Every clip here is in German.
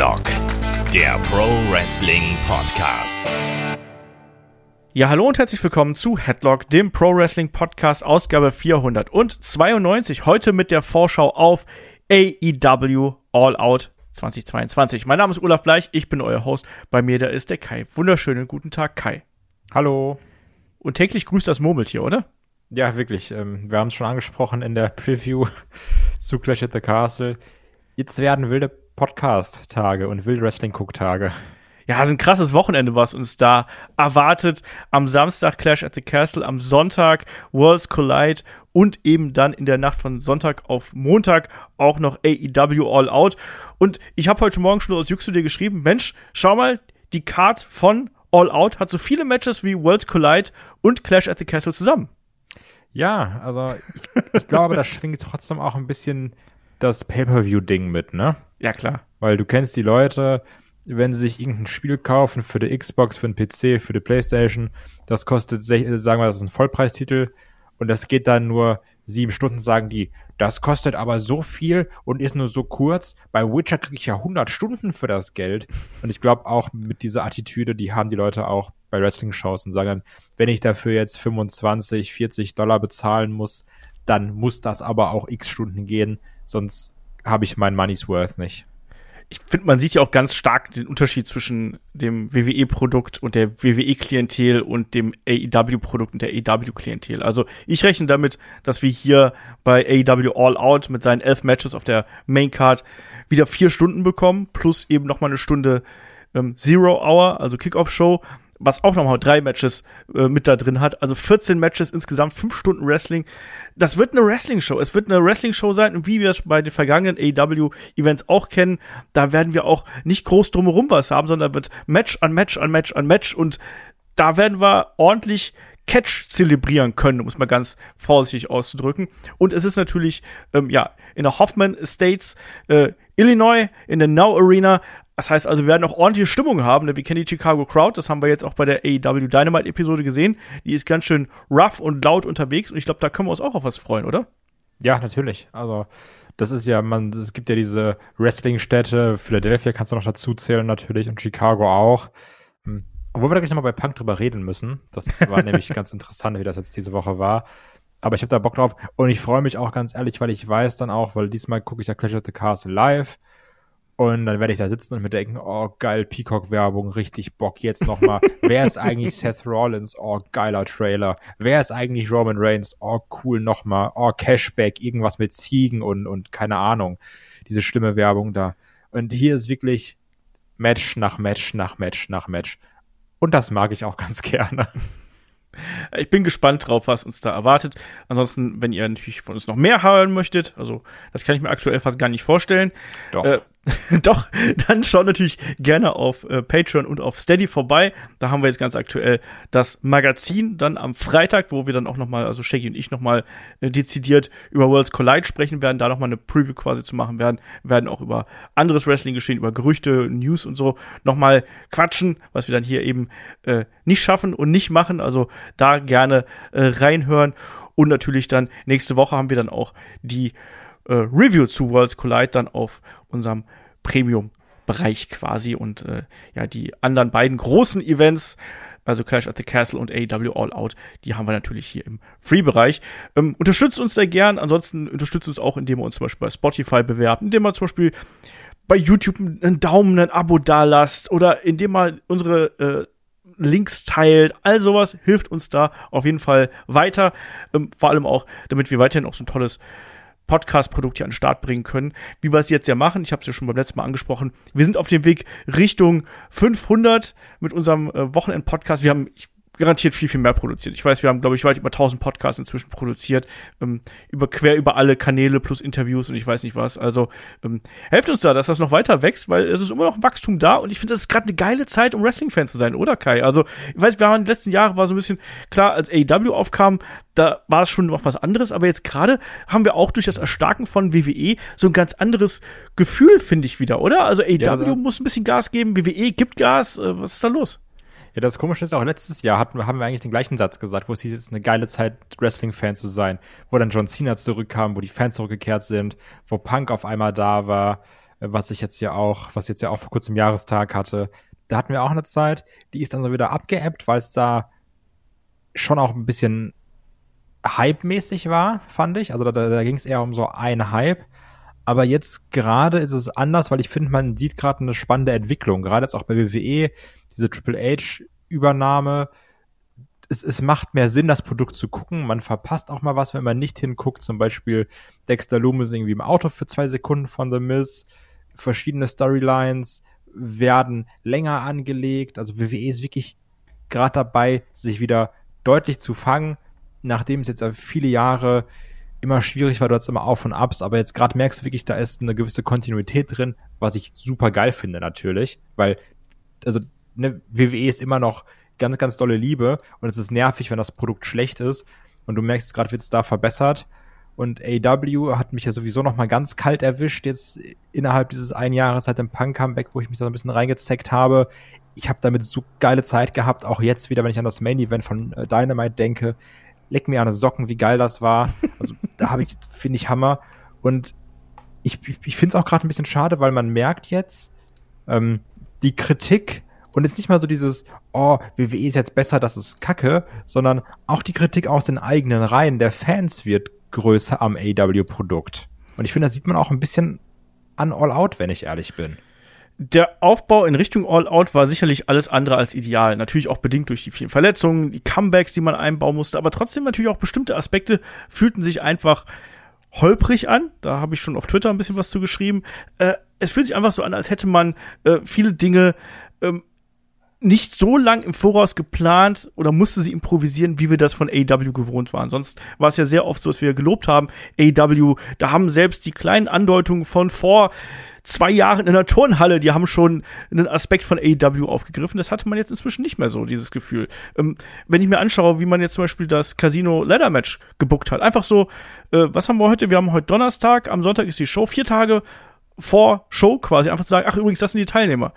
Headlock, der Pro Wrestling Podcast. Ja, hallo und herzlich willkommen zu Headlock, dem Pro Wrestling Podcast, Ausgabe 492. Heute mit der Vorschau auf AEW All Out 2022. Mein Name ist Olaf Bleich, ich bin euer Host. Bei mir da ist der Kai. Wunderschönen guten Tag, Kai. Hallo. Und täglich grüßt das Murmeltier, oder? Ja, wirklich. Ähm, wir haben es schon angesprochen in der Preview zu Clash at the Castle. Jetzt werden wilde Podcast-Tage und wilde Wrestling-Cook-Tage. Ja, es ist ein krasses Wochenende, was uns da erwartet. Am Samstag Clash at the Castle, am Sonntag Worlds Collide und eben dann in der Nacht von Sonntag auf Montag auch noch AEW All Out. Und ich habe heute Morgen schon aus Jux zu dir geschrieben, Mensch, schau mal, die Card von All Out hat so viele Matches wie Worlds Collide und Clash at the Castle zusammen. Ja, also ich, ich glaube, da schwingt trotzdem auch ein bisschen das Pay-Per-View-Ding mit, ne? Ja, klar. Weil du kennst die Leute, wenn sie sich irgendein Spiel kaufen für die Xbox, für den PC, für die Playstation, das kostet, sagen wir, das ist ein Vollpreistitel und das geht dann nur sieben Stunden, sagen die, das kostet aber so viel und ist nur so kurz. Bei Witcher kriege ich ja 100 Stunden für das Geld. Und ich glaube auch mit dieser Attitüde, die haben die Leute auch bei Wrestling-Shows und sagen dann, wenn ich dafür jetzt 25, 40 Dollar bezahlen muss, dann muss das aber auch x Stunden gehen, sonst habe ich mein Money's Worth nicht ich finde, man sieht ja auch ganz stark den Unterschied zwischen dem WWE-Produkt und der WWE-Klientel und dem AEW-Produkt und der AEW-Klientel. Also ich rechne damit, dass wir hier bei AEW All Out mit seinen elf Matches auf der Main-Card wieder vier Stunden bekommen, plus eben noch mal eine Stunde ähm, Zero Hour, also Kickoff-Show was auch nochmal drei Matches äh, mit da drin hat. Also 14 Matches insgesamt, fünf Stunden Wrestling. Das wird eine Wrestling-Show. Es wird eine Wrestling-Show sein, und wie wir es bei den vergangenen AEW-Events auch kennen. Da werden wir auch nicht groß drumherum was haben, sondern wird Match an Match an Match an Match und da werden wir ordentlich Catch zelebrieren können, um es mal ganz vorsichtig auszudrücken. Und es ist natürlich, ähm, ja, in der Hoffman Estates, äh, Illinois, in der Now Arena. Das heißt also, wir werden auch ordentliche Stimmung haben. Ne? Wir kennen die Chicago Crowd, das haben wir jetzt auch bei der AEW Dynamite Episode gesehen. Die ist ganz schön rough und laut unterwegs und ich glaube, da können wir uns auch auf was freuen, oder? Ja, natürlich. Also, das ist ja, man, es gibt ja diese Wrestling-Städte, Philadelphia kannst du noch dazu zählen natürlich und Chicago auch. Hm. Obwohl wir da gleich nochmal bei Punk drüber reden müssen. Das war nämlich ganz interessant, wie das jetzt diese Woche war. Aber ich habe da Bock drauf und ich freue mich auch ganz ehrlich, weil ich weiß dann auch, weil diesmal gucke ich ja Clash of the Castle live und dann werde ich da sitzen und mir denken, oh geil, Peacock-Werbung, richtig Bock, jetzt nochmal. Wer ist eigentlich Seth Rollins? Oh, geiler Trailer. Wer ist eigentlich Roman Reigns? Oh, cool, nochmal. Oh, Cashback, irgendwas mit Ziegen und, und keine Ahnung. Diese schlimme Werbung da. Und hier ist wirklich Match nach Match nach Match nach Match. Und das mag ich auch ganz gerne. Ich bin gespannt drauf, was uns da erwartet. Ansonsten, wenn ihr natürlich von uns noch mehr hören möchtet, also das kann ich mir aktuell fast gar nicht vorstellen. Doch. Äh, Doch, dann schaut natürlich gerne auf äh, Patreon und auf Steady vorbei. Da haben wir jetzt ganz aktuell das Magazin dann am Freitag, wo wir dann auch nochmal, also Shaggy und ich nochmal äh, dezidiert über Worlds Collide sprechen werden, da nochmal eine Preview quasi zu machen werden, werden auch über anderes Wrestling geschehen, über Gerüchte, News und so nochmal quatschen, was wir dann hier eben äh, nicht schaffen und nicht machen. Also da gerne äh, reinhören. Und natürlich dann nächste Woche haben wir dann auch die äh, Review zu Worlds Collide dann auf unserem Premium-Bereich quasi und äh, ja, die anderen beiden großen Events, also Clash at the Castle und AEW All Out, die haben wir natürlich hier im Free-Bereich. Ähm, unterstützt uns sehr gern, ansonsten unterstützt uns auch, indem ihr uns zum Beispiel bei Spotify bewerbt, indem ihr zum Beispiel bei YouTube einen Daumen, ein Abo da lasst oder indem ihr unsere äh, Links teilt. All sowas hilft uns da auf jeden Fall weiter. Ähm, vor allem auch, damit wir weiterhin auch so ein tolles Podcast-Produkt hier an den Start bringen können, wie wir es jetzt ja machen. Ich habe es ja schon beim letzten Mal angesprochen. Wir sind auf dem Weg Richtung 500 mit unserem äh, Wochenend-Podcast. Wir haben, ich garantiert viel, viel mehr produziert. Ich weiß, wir haben, glaube ich, weit über 1000 Podcasts inzwischen produziert, ähm, über quer über alle Kanäle plus Interviews und ich weiß nicht was. Also ähm, helft uns da, dass das noch weiter wächst, weil es ist immer noch Wachstum da und ich finde, das ist gerade eine geile Zeit, um Wrestling-Fan zu sein, oder Kai? Also ich weiß, wir haben in den letzten Jahren war so ein bisschen klar, als AEW aufkam, da war es schon noch was anderes, aber jetzt gerade haben wir auch durch das Erstarken von WWE so ein ganz anderes Gefühl, finde ich wieder, oder? Also AEW ja, also muss ein bisschen Gas geben, WWE gibt Gas, äh, was ist da los? Ja, das Komische ist auch, letztes Jahr hatten, haben wir eigentlich den gleichen Satz gesagt, wo es hieß, es ist eine geile Zeit, Wrestling-Fan zu sein, wo dann John Cena zurückkam, wo die Fans zurückgekehrt sind, wo Punk auf einmal da war. was ich jetzt ja auch, was jetzt ja auch vor kurzem Jahrestag hatte. Da hatten wir auch eine Zeit, die ist dann so wieder abgeebbt, weil es da schon auch ein bisschen Hype-mäßig war, fand ich. Also da, da, da ging es eher um so ein Hype. Aber jetzt gerade ist es anders, weil ich finde, man sieht gerade eine spannende Entwicklung. Gerade jetzt auch bei WWE, diese Triple H-Übernahme. Es, es macht mehr Sinn, das Produkt zu gucken. Man verpasst auch mal was, wenn man nicht hinguckt. Zum Beispiel Dexter Loomis irgendwie im Auto für zwei Sekunden von The Miz. Verschiedene Storylines werden länger angelegt. Also WWE ist wirklich gerade dabei, sich wieder deutlich zu fangen nachdem es jetzt viele Jahre immer schwierig war, dort immer Auf und Abs, aber jetzt gerade merkst du wirklich, da ist eine gewisse Kontinuität drin, was ich super geil finde natürlich, weil also ne, WWE ist immer noch ganz, ganz dolle Liebe und es ist nervig, wenn das Produkt schlecht ist und du merkst, gerade wird es da verbessert und AW hat mich ja sowieso noch mal ganz kalt erwischt jetzt innerhalb dieses ein Jahres seit dem Punk-Comeback, wo ich mich da ein bisschen reingezeckt habe. Ich habe damit so geile Zeit gehabt, auch jetzt wieder, wenn ich an das Main-Event von äh, Dynamite denke leck mir an die Socken, wie geil das war. Also da habe ich, finde ich Hammer. Und ich, ich, ich finde es auch gerade ein bisschen schade, weil man merkt jetzt, ähm, die Kritik und es ist nicht mal so dieses, oh, WWE ist jetzt besser, das ist Kacke, sondern auch die Kritik aus den eigenen Reihen der Fans wird größer am AW-Produkt. Und ich finde, da sieht man auch ein bisschen an All Out, wenn ich ehrlich bin der Aufbau in Richtung All-Out war sicherlich alles andere als ideal. Natürlich auch bedingt durch die vielen Verletzungen, die Comebacks, die man einbauen musste, aber trotzdem natürlich auch bestimmte Aspekte fühlten sich einfach holprig an. Da habe ich schon auf Twitter ein bisschen was zu geschrieben. Äh, es fühlt sich einfach so an, als hätte man äh, viele Dinge ähm, nicht so lang im Voraus geplant oder musste sie improvisieren, wie wir das von AW gewohnt waren. Sonst war es ja sehr oft so, dass wir gelobt haben, AW, da haben selbst die kleinen Andeutungen von vor zwei Jahren in der Turnhalle, die haben schon einen Aspekt von AEW aufgegriffen. Das hatte man jetzt inzwischen nicht mehr so, dieses Gefühl. Ähm, wenn ich mir anschaue, wie man jetzt zum Beispiel das Casino Ladder Match gebuckt hat, einfach so, äh, was haben wir heute? Wir haben heute Donnerstag, am Sonntag ist die Show, vier Tage vor Show quasi, einfach zu sagen, ach übrigens, das sind die Teilnehmer.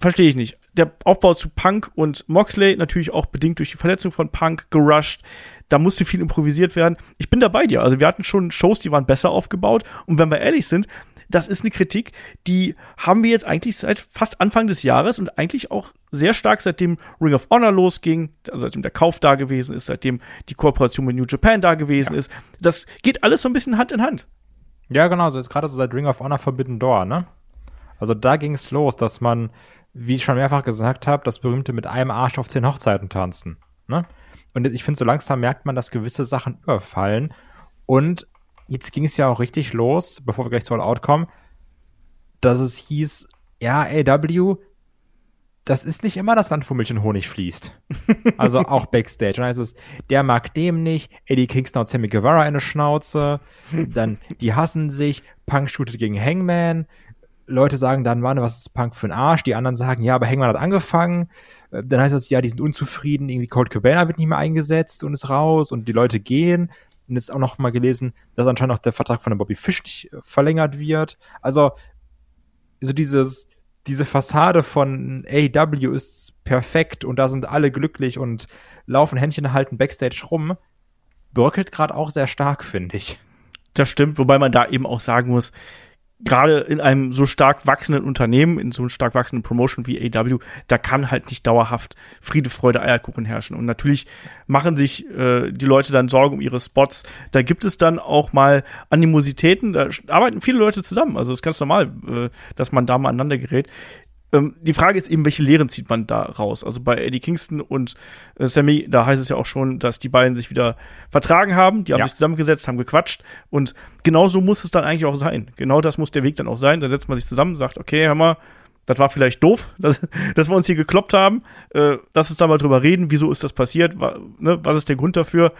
Verstehe ich nicht. Der Aufbau zu Punk und Moxley, natürlich auch bedingt durch die Verletzung von Punk, gerusht. Da musste viel improvisiert werden. Ich bin da bei dir. Also wir hatten schon Shows, die waren besser aufgebaut. Und wenn wir ehrlich sind, das ist eine Kritik, die haben wir jetzt eigentlich seit fast Anfang des Jahres und eigentlich auch sehr stark seitdem Ring of Honor losging, also seitdem der Kauf da gewesen ist, seitdem die Kooperation mit New Japan da gewesen ja. ist. Das geht alles so ein bisschen Hand in Hand. Ja, genau, so jetzt gerade so seit Ring of Honor Forbidden Door, ne? Also da ging es los, dass man, wie ich schon mehrfach gesagt habe, das berühmte mit einem Arsch auf zehn Hochzeiten tanzen, ne? Und ich finde, so langsam merkt man, dass gewisse Sachen überfallen und jetzt ging es ja auch richtig los, bevor wir gleich zu All Out kommen, dass es hieß, ja, AW, das ist nicht immer das Land, wo Milch und Honig fließt. Also auch Backstage. Dann heißt es, der mag dem nicht, Eddie Kingston und Sammy Guevara eine Schnauze, dann die hassen sich, Punk shootet gegen Hangman, Leute sagen dann, Mann, was ist Punk für ein Arsch? Die anderen sagen, ja, aber Hangman hat angefangen. Dann heißt es, ja, die sind unzufrieden, irgendwie Cold Cabana wird nicht mehr eingesetzt und ist raus und die Leute gehen und jetzt auch noch mal gelesen, dass anscheinend auch der Vertrag von der Bobby Fish nicht äh, verlängert wird. Also so dieses diese Fassade von AW ist perfekt und da sind alle glücklich und laufen Händchen halten backstage rum, bröckelt gerade auch sehr stark, finde ich. Das stimmt, wobei man da eben auch sagen muss, gerade in einem so stark wachsenden Unternehmen, in so einem stark wachsenden Promotion wie AW, da kann halt nicht dauerhaft Friede, Freude, Eierkuchen herrschen. Und natürlich machen sich äh, die Leute dann Sorgen um ihre Spots. Da gibt es dann auch mal Animositäten, da arbeiten viele Leute zusammen. Also ist ganz normal, äh, dass man da mal aneinander gerät. Ähm, die Frage ist eben, welche Lehren zieht man da raus? Also bei Eddie Kingston und äh, Sammy, da heißt es ja auch schon, dass die beiden sich wieder vertragen haben, die haben ja. sich zusammengesetzt, haben gequatscht und genau so muss es dann eigentlich auch sein. Genau das muss der Weg dann auch sein. Da setzt man sich zusammen, sagt, okay, hör mal, das war vielleicht doof, dass, dass wir uns hier gekloppt haben. Äh, lass uns da mal drüber reden, wieso ist das passiert, wa, ne, was ist der Grund dafür?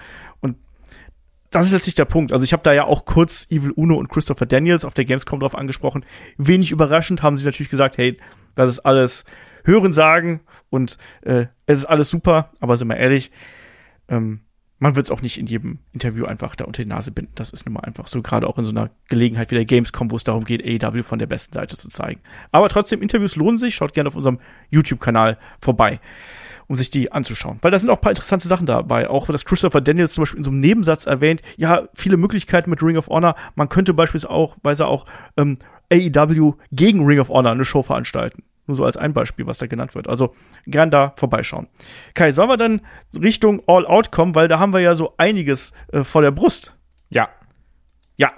Das ist letztlich der Punkt. Also ich habe da ja auch kurz Evil Uno und Christopher Daniels auf der Gamescom drauf angesprochen. Wenig überraschend haben sie natürlich gesagt, hey, das ist alles Hören sagen und äh, es ist alles super, aber sind wir ehrlich, ähm, man wird es auch nicht in jedem Interview einfach da unter die Nase binden. Das ist nun mal einfach so, gerade auch in so einer Gelegenheit wie der Gamescom, wo es darum geht, AEW von der besten Seite zu zeigen. Aber trotzdem, Interviews lohnen sich. Schaut gerne auf unserem YouTube-Kanal vorbei um sich die anzuschauen. Weil da sind auch ein paar interessante Sachen dabei. Auch dass Christopher Daniels zum Beispiel in so einem Nebensatz erwähnt, ja, viele Möglichkeiten mit Ring of Honor. Man könnte beispielsweise auch, ähm, AEW gegen Ring of Honor eine Show veranstalten. Nur so als ein Beispiel, was da genannt wird. Also gern da vorbeischauen. Kai, sollen wir dann Richtung All Out kommen, weil da haben wir ja so einiges äh, vor der Brust. Ja. Ja.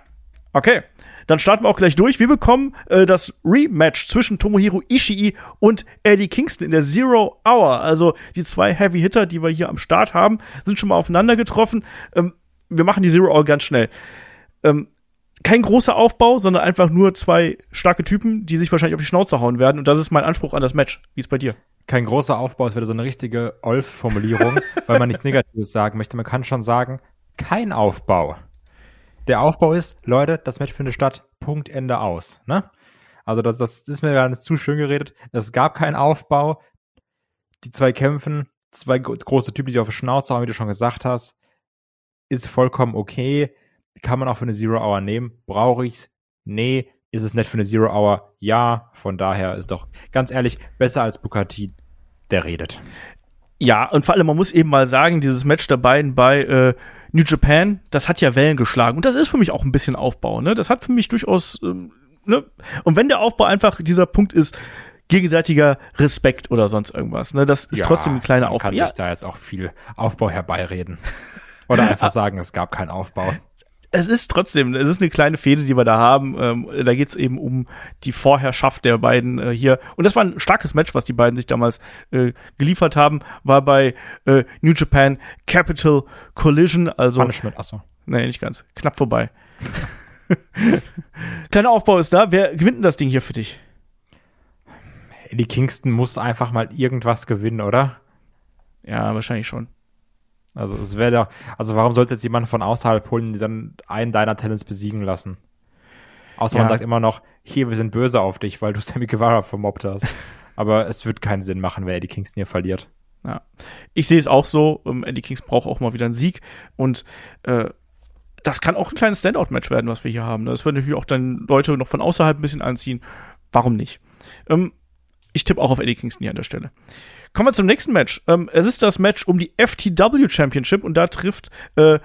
Okay. Dann starten wir auch gleich durch. Wir bekommen äh, das Rematch zwischen Tomohiro Ishii und Eddie Kingston in der Zero Hour. Also die zwei Heavy Hitter, die wir hier am Start haben, sind schon mal aufeinander getroffen. Ähm, wir machen die Zero Hour ganz schnell. Ähm, kein großer Aufbau, sondern einfach nur zwei starke Typen, die sich wahrscheinlich auf die Schnauze hauen werden. Und das ist mein Anspruch an das Match. Wie ist bei dir? Kein großer Aufbau, es wäre so eine richtige Olf-Formulierung, weil man nichts Negatives sagen möchte. Man kann schon sagen, kein Aufbau. Der Aufbau ist, Leute, das Match findet statt, Punkt, Ende aus. Ne? Also das, das ist mir gar nicht zu schön geredet. Es gab keinen Aufbau. Die zwei kämpfen, zwei große Typen, die auf die Schnauze hauen, wie du schon gesagt hast. Ist vollkommen okay kann man auch für eine Zero Hour nehmen. Brauche ich's? Nee. Ist es nett für eine Zero Hour? Ja. Von daher ist doch ganz ehrlich besser als Bukati, der redet. Ja, und vor allem, man muss eben mal sagen, dieses Match der beiden bei äh, New Japan, das hat ja Wellen geschlagen. Und das ist für mich auch ein bisschen Aufbau, ne? Das hat für mich durchaus, ähm, ne? Und wenn der Aufbau einfach dieser Punkt ist, gegenseitiger Respekt oder sonst irgendwas, ne? Das ist ja, trotzdem ein kleiner Aufbau. Kann ja. sich da jetzt auch viel Aufbau herbeireden. Oder einfach sagen, es gab keinen Aufbau es ist trotzdem, es ist eine kleine Fehde, die wir da haben. Ähm, da geht es eben um die Vorherrschaft der beiden äh, hier. Und das war ein starkes Match, was die beiden sich damals äh, geliefert haben. War bei äh, New Japan Capital Collision. Also, Punishment, achso. Nee, nicht ganz. Knapp vorbei. Kleiner Aufbau ist da. Wer gewinnt denn das Ding hier für dich? Eddie Kingston muss einfach mal irgendwas gewinnen, oder? Ja, wahrscheinlich schon. Also es wäre doch, also warum sollte jetzt jemand von außerhalb holen, die dann einen deiner Talents besiegen lassen? Außer ja. man sagt immer noch, hier, wir sind böse auf dich, weil du Sammy Guevara vermobbt hast. Aber es wird keinen Sinn machen, wenn Eddie Kingston hier verliert. Ja. Ich sehe es auch so, um, Eddie Kingston braucht auch mal wieder einen Sieg und äh, das kann auch ein kleines Standout-Match werden, was wir hier haben. Das wird natürlich auch dann Leute noch von außerhalb ein bisschen anziehen. Warum nicht? Ähm, ich tippe auch auf Eddie Kingston hier an der Stelle. Kommen wir zum nächsten Match. Ähm, es ist das Match um die FTW Championship und da trifft äh,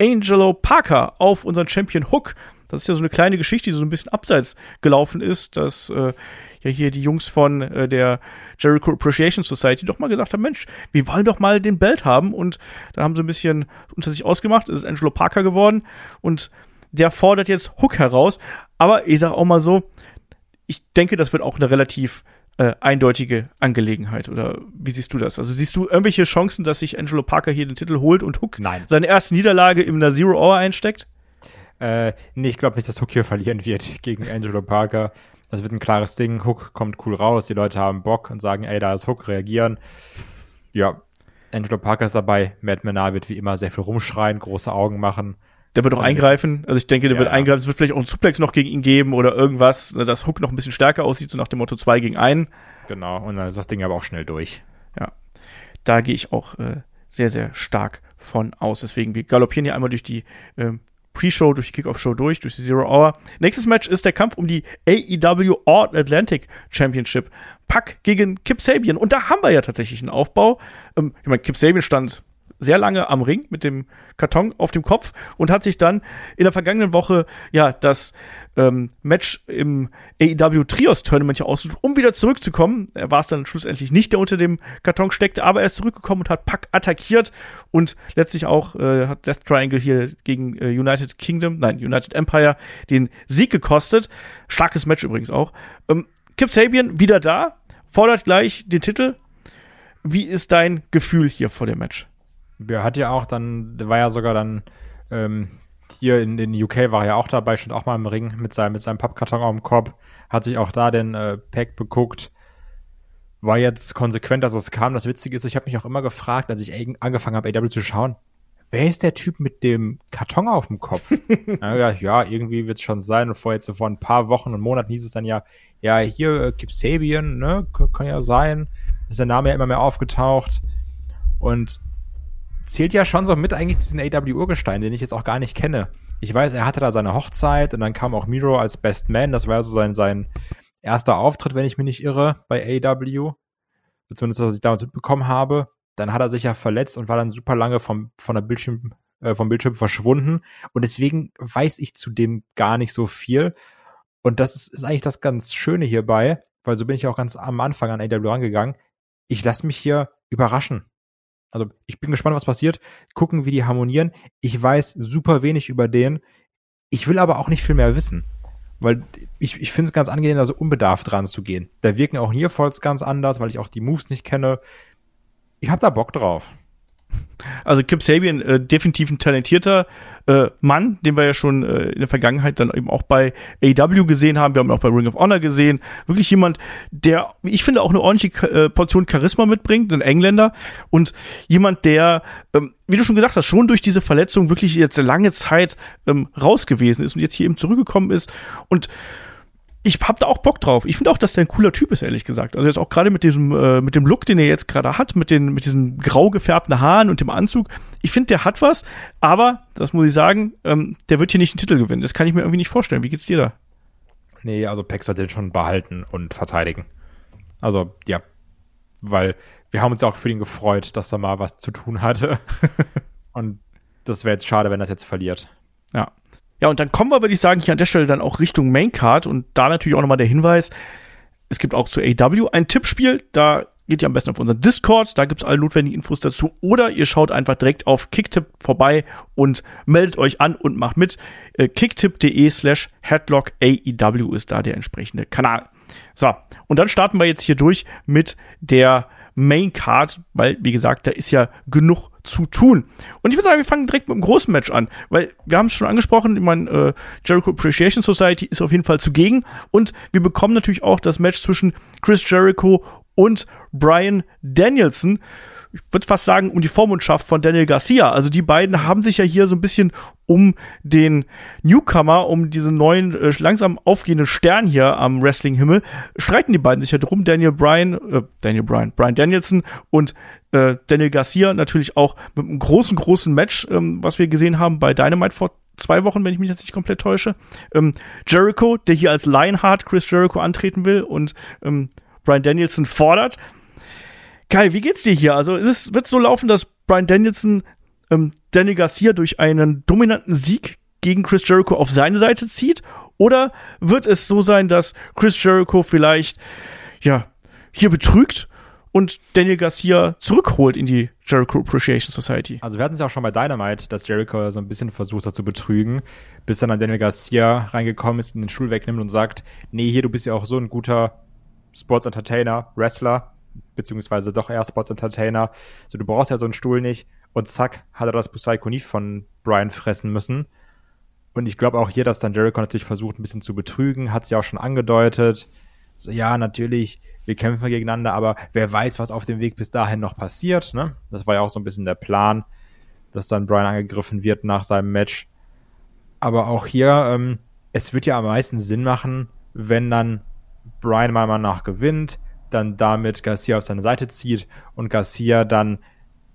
Angelo Parker auf unseren Champion Hook. Das ist ja so eine kleine Geschichte, die so ein bisschen abseits gelaufen ist, dass äh, ja hier die Jungs von äh, der Jericho Appreciation Society doch mal gesagt haben, Mensch, wir wollen doch mal den Belt haben und da haben sie ein bisschen unter sich ausgemacht, es ist Angelo Parker geworden und der fordert jetzt Hook heraus, aber ich sag auch mal so, ich denke, das wird auch eine relativ äh, eindeutige Angelegenheit. Oder wie siehst du das? Also siehst du irgendwelche Chancen, dass sich Angelo Parker hier den Titel holt und Hook Nein. seine erste Niederlage in einer Zero Hour einsteckt? Äh, nee, ich glaube nicht, dass Hook hier verlieren wird gegen Angelo Parker. Das wird ein klares Ding. Hook kommt cool raus, die Leute haben Bock und sagen, ey, da ist Hook, reagieren. Ja, Angelo Parker ist dabei. Matt Menard wird wie immer sehr viel rumschreien, große Augen machen. Der wird auch eingreifen. Also ich denke, der ja, wird eingreifen. Es wird vielleicht auch einen Suplex noch gegen ihn geben oder irgendwas, dass Hook noch ein bisschen stärker aussieht, so nach dem Motto 2 gegen 1. Genau, und dann ist das Ding aber auch schnell durch. Ja. Da gehe ich auch äh, sehr, sehr stark von aus. Deswegen, wir galoppieren hier einmal durch die äh, Pre-Show, durch die Kickoff-Show durch, durch die Zero Hour. Nächstes Match ist der Kampf um die AEW All Atlantic Championship. Pack gegen Kip Sabian. Und da haben wir ja tatsächlich einen Aufbau. Ähm, ich meine, Kip Sabian stand sehr lange am Ring mit dem Karton auf dem Kopf und hat sich dann in der vergangenen Woche ja das ähm, Match im AEW Trios Tournament ja ausgesucht, um wieder zurückzukommen. Er war es dann schlussendlich nicht, der unter dem Karton steckte, aber er ist zurückgekommen und hat Pack attackiert und letztlich auch äh, hat Death Triangle hier gegen äh, United Kingdom, nein, United Empire den Sieg gekostet. Starkes Match übrigens auch. Ähm, Kip Sabian wieder da, fordert gleich den Titel. Wie ist dein Gefühl hier vor dem Match? Er hat ja auch dann, war ja sogar dann ähm, hier in, in UK war er ja auch dabei, stand auch mal im Ring mit seinem, mit seinem Pappkarton auf dem Kopf, hat sich auch da den äh, Pack beguckt. War jetzt konsequent, dass es kam. Das Witzige ist, ich habe mich auch immer gefragt, als ich angefangen habe, AW zu schauen, wer ist der Typ mit dem Karton auf dem Kopf? ja, ja, irgendwie wird es schon sein. Und vor jetzt vor ein paar Wochen und Monaten hieß es dann ja, ja, hier äh, Kip Sabian, ne, kann ja sein. Ist der Name ja immer mehr aufgetaucht. Und zählt ja schon so mit eigentlich diesen AW-Urgestein, den ich jetzt auch gar nicht kenne. Ich weiß, er hatte da seine Hochzeit und dann kam auch Miro als Best Man. Das war so sein, sein erster Auftritt, wenn ich mich nicht irre, bei AW. Zumindest, was ich damals mitbekommen habe. Dann hat er sich ja verletzt und war dann super lange vom, von der Bildschirm, äh, vom Bildschirm verschwunden. Und deswegen weiß ich zu dem gar nicht so viel. Und das ist, ist eigentlich das ganz Schöne hierbei, weil so bin ich auch ganz am Anfang an AW rangegangen. Ich lasse mich hier überraschen. Also ich bin gespannt, was passiert. Gucken, wie die harmonieren. Ich weiß super wenig über den. Ich will aber auch nicht viel mehr wissen. Weil ich, ich finde es ganz angenehm, da so unbedarft dran zu gehen. Da wirken auch Nearfalls ganz anders, weil ich auch die Moves nicht kenne. Ich habe da Bock drauf. Also Kip Sabian, äh, definitiv ein talentierter äh, Mann, den wir ja schon äh, in der Vergangenheit dann eben auch bei AW gesehen haben. Wir haben ihn auch bei Ring of Honor gesehen. Wirklich jemand, der, ich finde, auch eine ordentliche äh, Portion Charisma mitbringt, ein Engländer. Und jemand, der, ähm, wie du schon gesagt hast, schon durch diese Verletzung wirklich jetzt lange Zeit ähm, raus gewesen ist und jetzt hier eben zurückgekommen ist. Und ich hab da auch Bock drauf. Ich finde auch, dass der ein cooler Typ ist, ehrlich gesagt. Also jetzt auch gerade mit diesem, äh, mit dem Look, den er jetzt gerade hat, mit den, mit diesen grau gefärbten Haaren und dem Anzug. Ich finde, der hat was, aber, das muss ich sagen, ähm, der wird hier nicht den Titel gewinnen. Das kann ich mir irgendwie nicht vorstellen. Wie geht's dir da? Nee, also Peck sollte den schon behalten und verteidigen. Also, ja. Weil wir haben uns ja auch für ihn gefreut, dass er mal was zu tun hatte. und das wäre jetzt schade, wenn er das jetzt verliert. Ja. Ja, und dann kommen wir, würde ich sagen, hier an der Stelle dann auch Richtung Maincard und da natürlich auch nochmal der Hinweis, es gibt auch zu AW ein Tippspiel, da geht ihr am besten auf unseren Discord, da gibt's alle notwendigen Infos dazu oder ihr schaut einfach direkt auf Kicktip vorbei und meldet euch an und macht mit. Äh, kicktip.de slash headlock AEW ist da der entsprechende Kanal. So, und dann starten wir jetzt hier durch mit der Main Card, weil, wie gesagt, da ist ja genug zu tun. Und ich würde sagen, wir fangen direkt mit einem großen Match an, weil wir haben es schon angesprochen, ich meine, äh, Jericho Appreciation Society ist auf jeden Fall zugegen und wir bekommen natürlich auch das Match zwischen Chris Jericho und Brian Danielson ich würde fast sagen, um die Vormundschaft von Daniel Garcia. Also die beiden haben sich ja hier so ein bisschen um den Newcomer, um diesen neuen, äh, langsam aufgehenden Stern hier am Wrestling-Himmel, streiten die beiden sich ja drum. Daniel Bryan, äh, Daniel Bryan, Brian Danielson und äh, Daniel Garcia natürlich auch mit einem großen, großen Match, ähm, was wir gesehen haben bei Dynamite vor zwei Wochen, wenn ich mich jetzt nicht komplett täusche. Ähm, Jericho, der hier als Lionheart Chris Jericho antreten will und ähm, Brian Danielson fordert. Kai, wie geht's dir hier? Also es wird so laufen, dass Brian Danielson ähm, Danny Garcia durch einen dominanten Sieg gegen Chris Jericho auf seine Seite zieht? Oder wird es so sein, dass Chris Jericho vielleicht ja hier betrügt und Daniel Garcia zurückholt in die Jericho Appreciation Society. Also wir hatten es ja auch schon bei Dynamite, dass Jericho so ein bisschen versucht hat zu betrügen, bis dann, dann Daniel Garcia reingekommen ist, in den Stuhl wegnimmt und sagt, nee, hier, du bist ja auch so ein guter Sports Entertainer, Wrestler, beziehungsweise doch eher Sports Entertainer. So, du brauchst ja so einen Stuhl nicht. Und zack, hat er das Busaiko nicht von Brian fressen müssen. Und ich glaube auch hier, dass dann Jericho natürlich versucht, ein bisschen zu betrügen, hat sie auch schon angedeutet. So, ja, natürlich, wir kämpfen gegeneinander, aber wer weiß, was auf dem Weg bis dahin noch passiert, ne? Das war ja auch so ein bisschen der Plan, dass dann Brian angegriffen wird nach seinem Match. Aber auch hier, ähm, es wird ja am meisten Sinn machen, wenn dann Brian mal nach gewinnt, dann damit Garcia auf seine Seite zieht und Garcia dann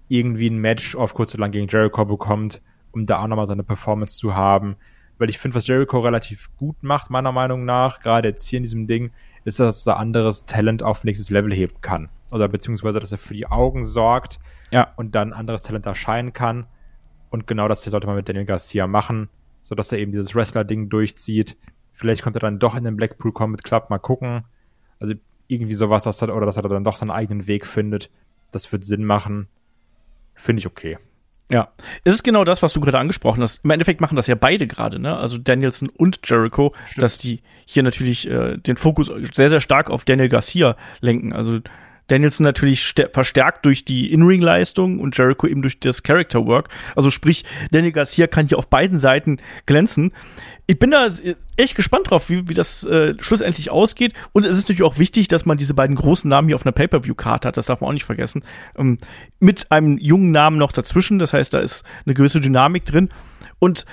irgendwie ein Match auf kurz oder lang gegen Jericho bekommt, um da auch nochmal seine Performance zu haben. Weil ich finde, was Jericho relativ gut macht, meiner Meinung nach, gerade jetzt hier in diesem Ding, ist, dass er anderes Talent auf nächstes Level heben kann. Oder beziehungsweise, dass er für die Augen sorgt ja. und dann anderes Talent erscheinen kann. Und genau das sollte man mit Daniel Garcia machen, sodass er eben dieses Wrestler-Ding durchzieht. Vielleicht kommt er dann doch in den Blackpool Combat Club, mal gucken. Also irgendwie sowas, dass er, oder dass er dann doch seinen eigenen Weg findet. Das wird Sinn machen. Finde ich okay. Ja, es ist genau das, was du gerade angesprochen hast. Im Endeffekt machen das ja beide gerade, ne? Also Danielson und Jericho, Stimmt. dass die hier natürlich äh, den Fokus sehr, sehr stark auf Daniel Garcia lenken. Also Danielson natürlich verstärkt durch die In-Ring-Leistung und Jericho eben durch das Character Work. Also sprich, Daniel Garcia kann hier auf beiden Seiten glänzen. Ich bin da echt gespannt drauf, wie, wie das äh, schlussendlich ausgeht. Und es ist natürlich auch wichtig, dass man diese beiden großen Namen hier auf einer Pay-Per-View-Card hat. Das darf man auch nicht vergessen. Ähm, mit einem jungen Namen noch dazwischen. Das heißt, da ist eine gewisse Dynamik drin. Und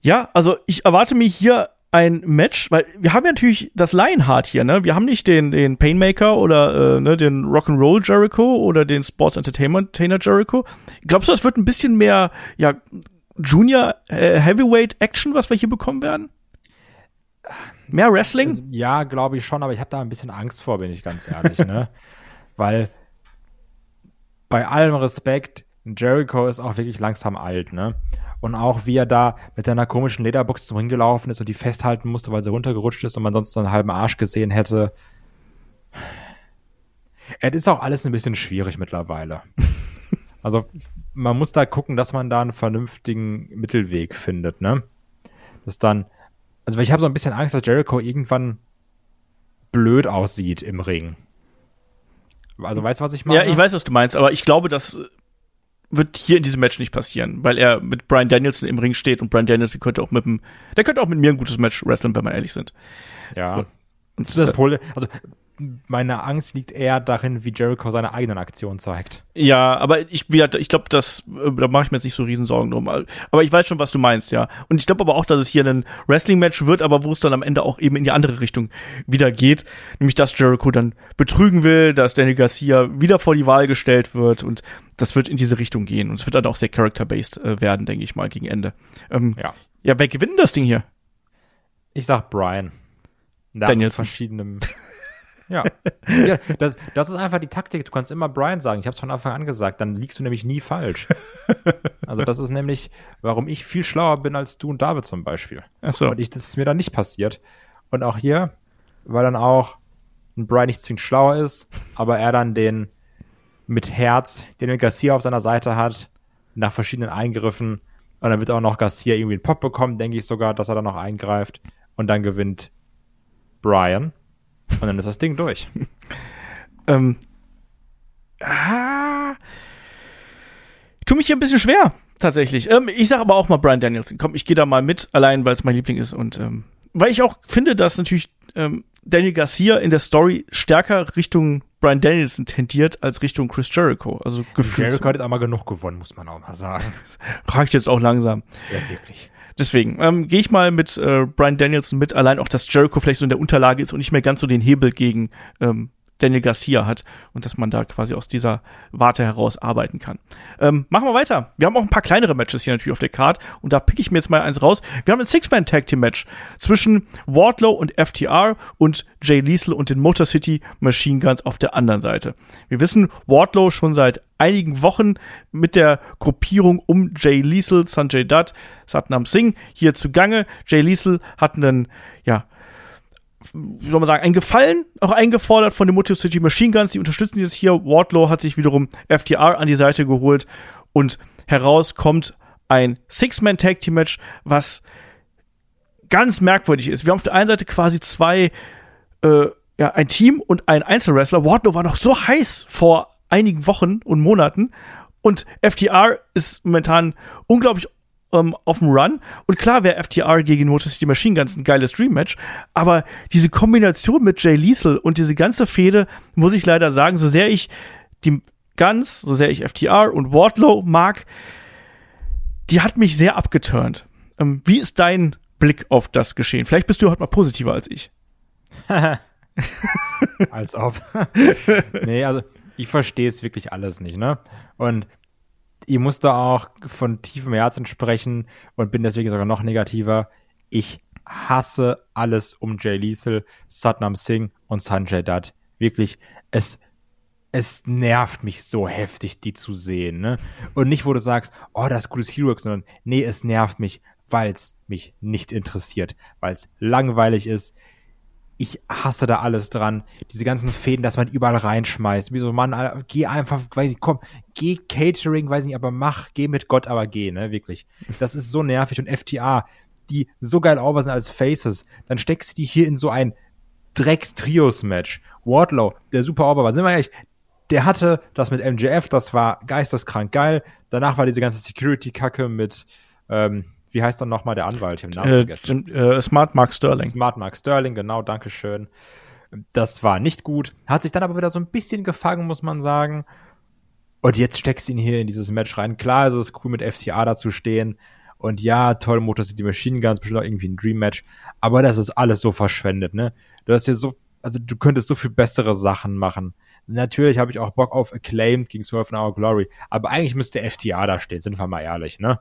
ja, also ich erwarte mir hier ein Match, weil wir haben ja natürlich das Lionheart hier, ne? Wir haben nicht den, den Painmaker oder äh, ne, den Rock'n'Roll Jericho oder den Sports Entertainer Jericho. Glaubst du, das wird ein bisschen mehr, ja, Junior äh, Heavyweight Action, was wir hier bekommen werden? Mehr Wrestling? Also, ja, glaube ich schon, aber ich habe da ein bisschen Angst vor, bin ich ganz ehrlich, ne? Weil bei allem Respekt, Jericho ist auch wirklich langsam alt, ne? Und auch wie er da mit seiner komischen Lederbox zum Ring gelaufen ist und die festhalten musste, weil sie runtergerutscht ist und man sonst einen halben Arsch gesehen hätte. Es ist auch alles ein bisschen schwierig mittlerweile. also man muss da gucken, dass man da einen vernünftigen Mittelweg findet, ne? Das dann, also ich habe so ein bisschen Angst, dass Jericho irgendwann blöd aussieht im Ring. Also weißt du, was ich meine? Ja, ich weiß, was du meinst, aber ich glaube, das wird hier in diesem Match nicht passieren, weil er mit Brian Danielson im Ring steht und Brian Danielson könnte auch mit dem, der könnte auch mit mir ein gutes Match wresteln, wenn wir ehrlich sind. Ja. Und, und das Problem, also meine Angst liegt eher darin, wie Jericho seine eigenen Aktionen zeigt. Ja, aber ich, ich glaube, das, äh, da mache ich mir jetzt nicht so riesen Sorgen drum. Aber ich weiß schon, was du meinst, ja. Und ich glaube aber auch, dass es hier ein Wrestling-Match wird, aber wo es dann am Ende auch eben in die andere Richtung wieder geht. Nämlich, dass Jericho dann betrügen will, dass Daniel Garcia wieder vor die Wahl gestellt wird und das wird in diese Richtung gehen. Und es wird dann auch sehr character-based äh, werden, denke ich mal, gegen Ende. Ähm, ja. Ja, wer gewinnt das Ding hier? Ich sag Brian. Nach Danielson. verschiedenem ja. ja das, das, ist einfach die Taktik. Du kannst immer Brian sagen. Ich habe es von Anfang an gesagt. Dann liegst du nämlich nie falsch. also das ist nämlich, warum ich viel schlauer bin als du und David zum Beispiel. Ach so. Und ich, das ist mir dann nicht passiert. Und auch hier, weil dann auch ein Brian nicht zwingend schlauer ist, aber er dann den mit Herz, den Garcia auf seiner Seite hat, nach verschiedenen Eingriffen. Und dann wird auch noch Garcia irgendwie einen Pop bekommen, denke ich sogar, dass er dann noch eingreift. Und dann gewinnt Brian. Und dann ist das Ding durch. ähm, ah, ich tue mich hier ein bisschen schwer, tatsächlich. Ähm, ich sage aber auch mal Brian Danielson. Komm, ich gehe da mal mit, allein weil es mein Liebling ist und ähm, weil ich auch finde, dass natürlich ähm, Daniel Garcia in der Story stärker Richtung Brian Danielson tendiert als Richtung Chris Jericho. Also gefühlt. Jericho hat jetzt aber genug gewonnen, muss man auch mal sagen. Reicht jetzt auch langsam. Ja, wirklich. Deswegen ähm, gehe ich mal mit äh, Brian Danielson mit, allein auch, dass Jericho vielleicht so in der Unterlage ist und nicht mehr ganz so den Hebel gegen ähm, Daniel Garcia hat und dass man da quasi aus dieser Warte heraus arbeiten kann. Ähm, machen wir weiter. Wir haben auch ein paar kleinere Matches hier natürlich auf der Card und da pick ich mir jetzt mal eins raus. Wir haben ein Six-Man Tag Team Match zwischen Wardlow und FTR und Jay Liesel und den Motor City Machine Guns auf der anderen Seite. Wir wissen, Wardlow schon seit einigen Wochen mit der Gruppierung um Jay Liesel, Sanjay Dutt, Satnam Singh hier zugange. Jay Liesel hat einen, ja, wie soll man sagen, ein Gefallen auch eingefordert von den Motor City Machine Guns. Die unterstützen jetzt hier. Wardlow hat sich wiederum FTR an die Seite geholt und heraus kommt ein Six-Man-Tag-Team-Match, was ganz merkwürdig ist. Wir haben auf der einen Seite quasi zwei, äh, ja, ein Team und ein Einzelwrestler. Wardlow war noch so heiß vor einigen Wochen und Monaten und FTR ist momentan unglaublich ähm, auf dem Run. Und klar wäre FTR gegen Motor City Machine Guns ein geiles Dream-Match, aber diese Kombination mit Jay Liesel und diese ganze Fehde, muss ich leider sagen, so sehr ich die Guns, so sehr ich FTR und Wardlow mag, die hat mich sehr abgeturnt. Ähm, wie ist dein Blick auf das Geschehen? Vielleicht bist du heute mal positiver als ich. als ob. nee, also ich verstehe es wirklich alles nicht, ne? Und ich muss da auch von tiefem Herzen sprechen und bin deswegen sogar noch negativer. Ich hasse alles um Jay Lethal, Satnam Singh und Sanjay Dutt. Wirklich, es, es nervt mich so heftig, die zu sehen, ne? Und nicht, wo du sagst, oh, das ist gutes Heroic, sondern nee, es nervt mich, weil es mich nicht interessiert, weil es langweilig ist, ich hasse da alles dran. Diese ganzen Fäden, dass man überall reinschmeißt. Wie so, Mann, geh einfach, weiß ich, komm, geh Catering, weiß nicht, aber mach, geh mit Gott, aber geh, ne, wirklich. Das ist so nervig. Und FTA, die so geil over sind als Faces, dann steckst du die hier in so ein Drecks-Trios-Match. Wardlow, der super over war, sind wir ehrlich, der hatte das mit MJF, das war geisteskrank geil. Danach war diese ganze Security-Kacke mit, ähm, wie heißt dann nochmal der Anwalt? Ich habe den Namen äh, vergessen. Äh, Smart Mark Sterling. Smart Mark Sterling, genau, Dankeschön. Das war nicht gut. Hat sich dann aber wieder so ein bisschen gefangen, muss man sagen. Und jetzt steckst du ihn hier in dieses Match rein. Klar, es ist cool, mit FCA da zu stehen. Und ja, toll, Motor City Machine Guns, bestimmt auch irgendwie ein Dream Match. Aber das ist alles so verschwendet, ne? Du hast hier so, also du könntest so viel bessere Sachen machen. Natürlich habe ich auch Bock auf Acclaimed gegen Swerve Our Glory. Aber eigentlich müsste FTA da stehen, sind wir mal ehrlich, ne?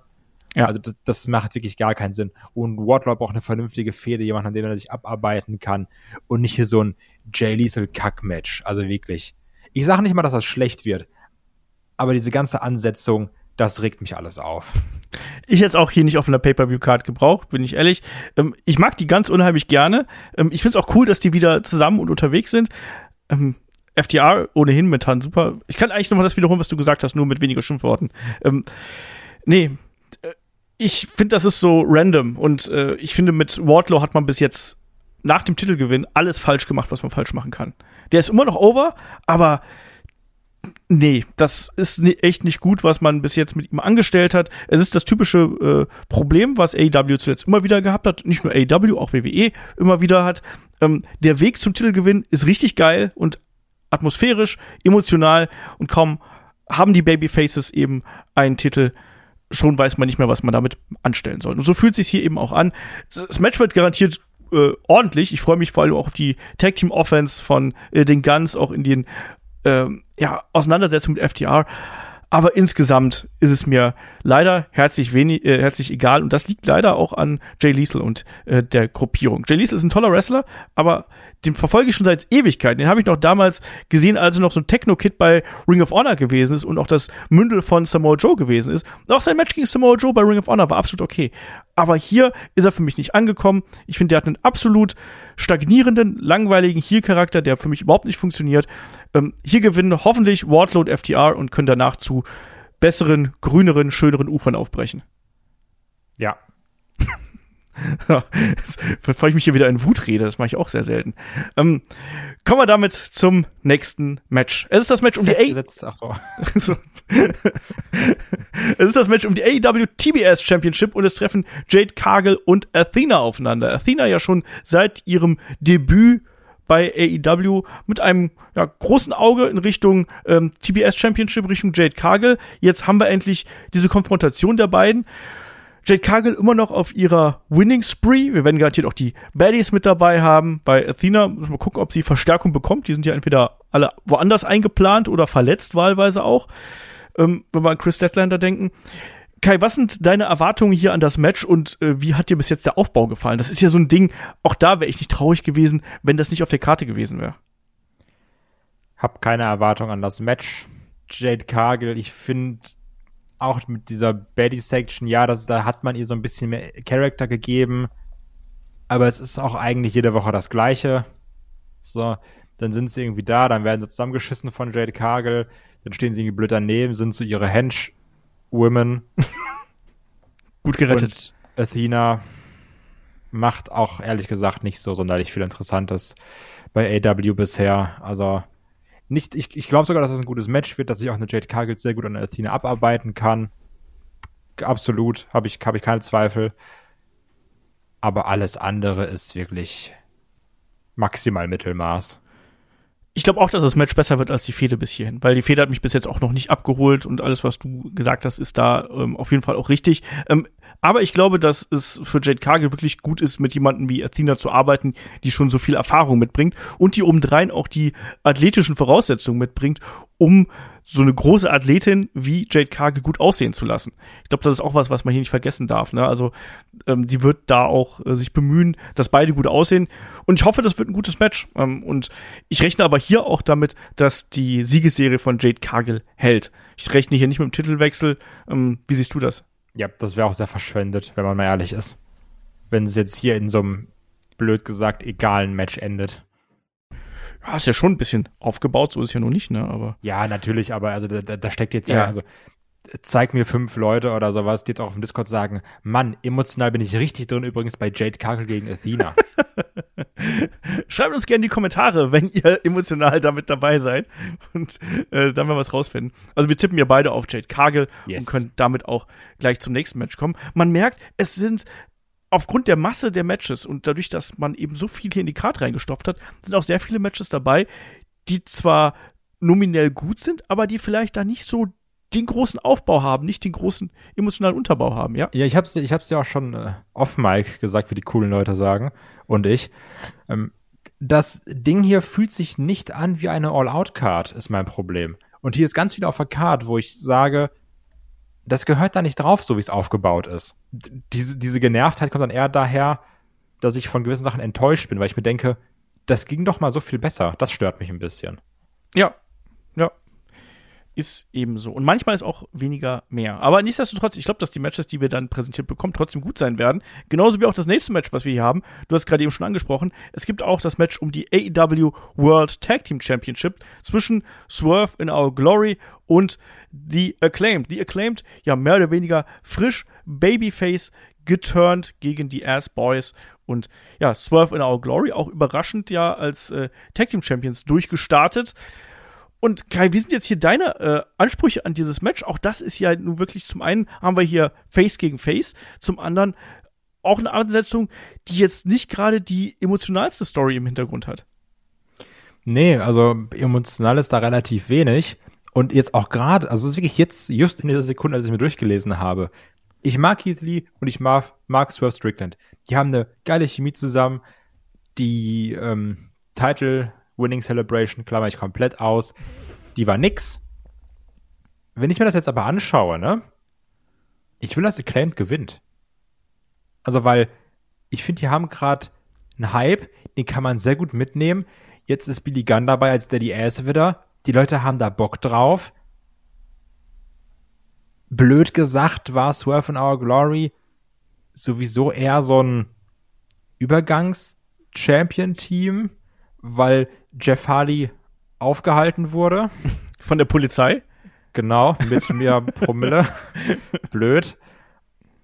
Ja. Also das, das macht wirklich gar keinen Sinn. Und Wardlow braucht eine vernünftige Fehde, jemand, an dem er sich abarbeiten kann. Und nicht hier so ein Jay Lethal Kack-Match. Also wirklich. Ich sage nicht mal, dass das schlecht wird. aber diese ganze Ansetzung, das regt mich alles auf. Ich jetzt auch hier nicht auf einer Pay-Per-View-Card gebraucht, bin ich ehrlich. Ähm, ich mag die ganz unheimlich gerne. Ähm, ich finde es auch cool, dass die wieder zusammen und unterwegs sind. Ähm, FDR ohnehin momentan super. Ich kann eigentlich nochmal das wiederholen, was du gesagt hast, nur mit weniger Schimpfworten. Ähm, nee, äh, ich finde, das ist so random. Und äh, ich finde, mit Wardlow hat man bis jetzt nach dem Titelgewinn alles falsch gemacht, was man falsch machen kann. Der ist immer noch over, aber nee, das ist echt nicht gut, was man bis jetzt mit ihm angestellt hat. Es ist das typische äh, Problem, was AEW zuletzt immer wieder gehabt hat. Nicht nur AEW, auch WWE immer wieder hat. Ähm, der Weg zum Titelgewinn ist richtig geil und atmosphärisch, emotional und kaum haben die Babyfaces eben einen Titel, schon weiß man nicht mehr, was man damit anstellen soll. Und so fühlt sich hier eben auch an. Das Match wird garantiert äh, ordentlich. Ich freue mich vor allem auch auf die Tag Team Offense von äh, den Guns, auch in den äh, ja, Auseinandersetzungen mit FTR. Aber insgesamt ist es mir leider herzlich wenig, äh, herzlich egal. Und das liegt leider auch an Jay Liesel und äh, der Gruppierung. Jay Liesel ist ein toller Wrestler, aber den verfolge ich schon seit Ewigkeiten. Den habe ich noch damals gesehen, als er noch so ein Techno-Kid bei Ring of Honor gewesen ist und auch das Mündel von Samoa Joe gewesen ist. Auch sein Match gegen Samoa Joe bei Ring of Honor war absolut okay. Aber hier ist er für mich nicht angekommen. Ich finde, der hat einen absolut stagnierenden, langweiligen Heel-Charakter, der für mich überhaupt nicht funktioniert. Ähm, hier gewinnen hoffentlich Wardlow und FTR und können danach zu besseren, grüneren, schöneren Ufern aufbrechen. Ja, Bevor ich mich hier wieder in Wut rede, das mache ich auch sehr selten. Ähm, kommen wir damit zum nächsten Match. Es ist das Match um die A Ach so. es ist das Match um die AEW TBS Championship und es treffen Jade Cargill und Athena aufeinander. Athena ja schon seit ihrem Debüt bei AEW mit einem ja, großen Auge in Richtung ähm, TBS Championship, Richtung Jade Cargill. Jetzt haben wir endlich diese Konfrontation der beiden. Jade Cargill immer noch auf ihrer Winning Spree. Wir werden garantiert auch die Baddies mit dabei haben. Bei Athena müssen wir gucken, ob sie Verstärkung bekommt. Die sind ja entweder alle woanders eingeplant oder verletzt wahlweise auch. Ähm, wenn wir an Chris Statlander denken. Kai, was sind deine Erwartungen hier an das Match und äh, wie hat dir bis jetzt der Aufbau gefallen? Das ist ja so ein Ding, auch da wäre ich nicht traurig gewesen, wenn das nicht auf der Karte gewesen wäre. Hab keine Erwartung an das Match. Jade Cargill, ich finde, auch mit dieser Baddie-Section, ja, das, da hat man ihr so ein bisschen mehr Charakter gegeben, aber es ist auch eigentlich jede Woche das Gleiche. So, dann sind sie irgendwie da, dann werden sie zusammengeschissen von Jade Cargill, dann stehen sie irgendwie blöd daneben, sind so ihre Hench-Women. Gut gerettet. Und Athena macht auch ehrlich gesagt nicht so sonderlich viel Interessantes bei AW bisher. Also nicht, ich, ich glaube sogar, dass das ein gutes Match wird, dass sich auch eine Jade Cargill sehr gut an der Athena abarbeiten kann. Absolut, habe ich, hab ich keine Zweifel. Aber alles andere ist wirklich maximal Mittelmaß. Ich glaube auch, dass das Match besser wird als die Fehde bis hierhin, weil die Fehde hat mich bis jetzt auch noch nicht abgeholt und alles, was du gesagt hast, ist da ähm, auf jeden Fall auch richtig. Ähm, aber ich glaube, dass es für Jade Cargill wirklich gut ist, mit jemandem wie Athena zu arbeiten, die schon so viel Erfahrung mitbringt und die obendrein auch die athletischen Voraussetzungen mitbringt, um so eine große Athletin wie Jade Cargill gut aussehen zu lassen. Ich glaube, das ist auch was, was man hier nicht vergessen darf. Ne? Also ähm, die wird da auch äh, sich bemühen, dass beide gut aussehen. Und ich hoffe, das wird ein gutes Match. Ähm, und ich rechne aber hier auch damit, dass die Siegesserie von Jade Cargill hält. Ich rechne hier nicht mit dem Titelwechsel. Ähm, wie siehst du das? Ja, das wäre auch sehr verschwendet, wenn man mal ehrlich ist. Wenn es jetzt hier in so einem, blöd gesagt, egalen Match endet. Ja, ist ja schon ein bisschen aufgebaut, so ist es ja noch nicht, ne? Aber. Ja, natürlich, aber also da, da steckt jetzt ja, ja also zeig mir fünf Leute oder sowas, die jetzt auch auf dem Discord sagen, Mann, emotional bin ich richtig drin, übrigens bei Jade Cargill gegen Athena. Schreibt uns gerne in die Kommentare, wenn ihr emotional damit dabei seid und äh, dann mal was rausfinden. Also wir tippen ja beide auf Jade Cargill yes. und können damit auch gleich zum nächsten Match kommen. Man merkt, es sind aufgrund der Masse der Matches und dadurch, dass man eben so viel hier in die Karte reingestopft hat, sind auch sehr viele Matches dabei, die zwar nominell gut sind, aber die vielleicht da nicht so den großen Aufbau haben, nicht den großen emotionalen Unterbau haben, ja? Ja, ich hab's, ich hab's ja auch schon äh, off-Mic gesagt, wie die coolen Leute sagen. Und ich. Ähm, das Ding hier fühlt sich nicht an wie eine All-Out-Card, ist mein Problem. Und hier ist ganz viel auf der Card, wo ich sage, das gehört da nicht drauf, so wie es aufgebaut ist. Diese, diese Genervtheit kommt dann eher daher, dass ich von gewissen Sachen enttäuscht bin, weil ich mir denke, das ging doch mal so viel besser. Das stört mich ein bisschen. Ja, ja ist eben so. Und manchmal ist auch weniger mehr. Aber nichtsdestotrotz, ich glaube, dass die Matches, die wir dann präsentiert bekommen, trotzdem gut sein werden. Genauso wie auch das nächste Match, was wir hier haben. Du hast gerade eben schon angesprochen. Es gibt auch das Match um die AEW World Tag Team Championship zwischen Swerve in Our Glory und The Acclaimed. The Acclaimed, ja, mehr oder weniger frisch Babyface geturnt gegen die Ass Boys und ja, Swerve in Our Glory auch überraschend ja als äh, Tag Team Champions durchgestartet. Und Kai, wie sind jetzt hier deine äh, Ansprüche an dieses Match? Auch das ist ja nun wirklich zum einen haben wir hier Face gegen Face, zum anderen auch eine Ansetzung, die jetzt nicht gerade die emotionalste Story im Hintergrund hat. Nee, also emotional ist da relativ wenig. Und jetzt auch gerade, also es ist wirklich jetzt, just in dieser Sekunde, als ich mir durchgelesen habe. Ich mag Keith Lee und ich mag, mag Swerve Strickland. Die haben eine geile Chemie zusammen. Die ähm, Title Winning Celebration klammer ich komplett aus. Die war nix. Wenn ich mir das jetzt aber anschaue, ne? Ich will, dass Acclaimed gewinnt. Also, weil ich finde, die haben gerade einen Hype, den kann man sehr gut mitnehmen. Jetzt ist Billy Gunn dabei als Daddy Ass wieder. Die Leute haben da Bock drauf. Blöd gesagt war Swerve in Our Glory sowieso eher so ein Übergangs-Champion-Team, weil Jeff Hardy aufgehalten wurde. Von der Polizei? Genau, mit mir Promille. Blöd.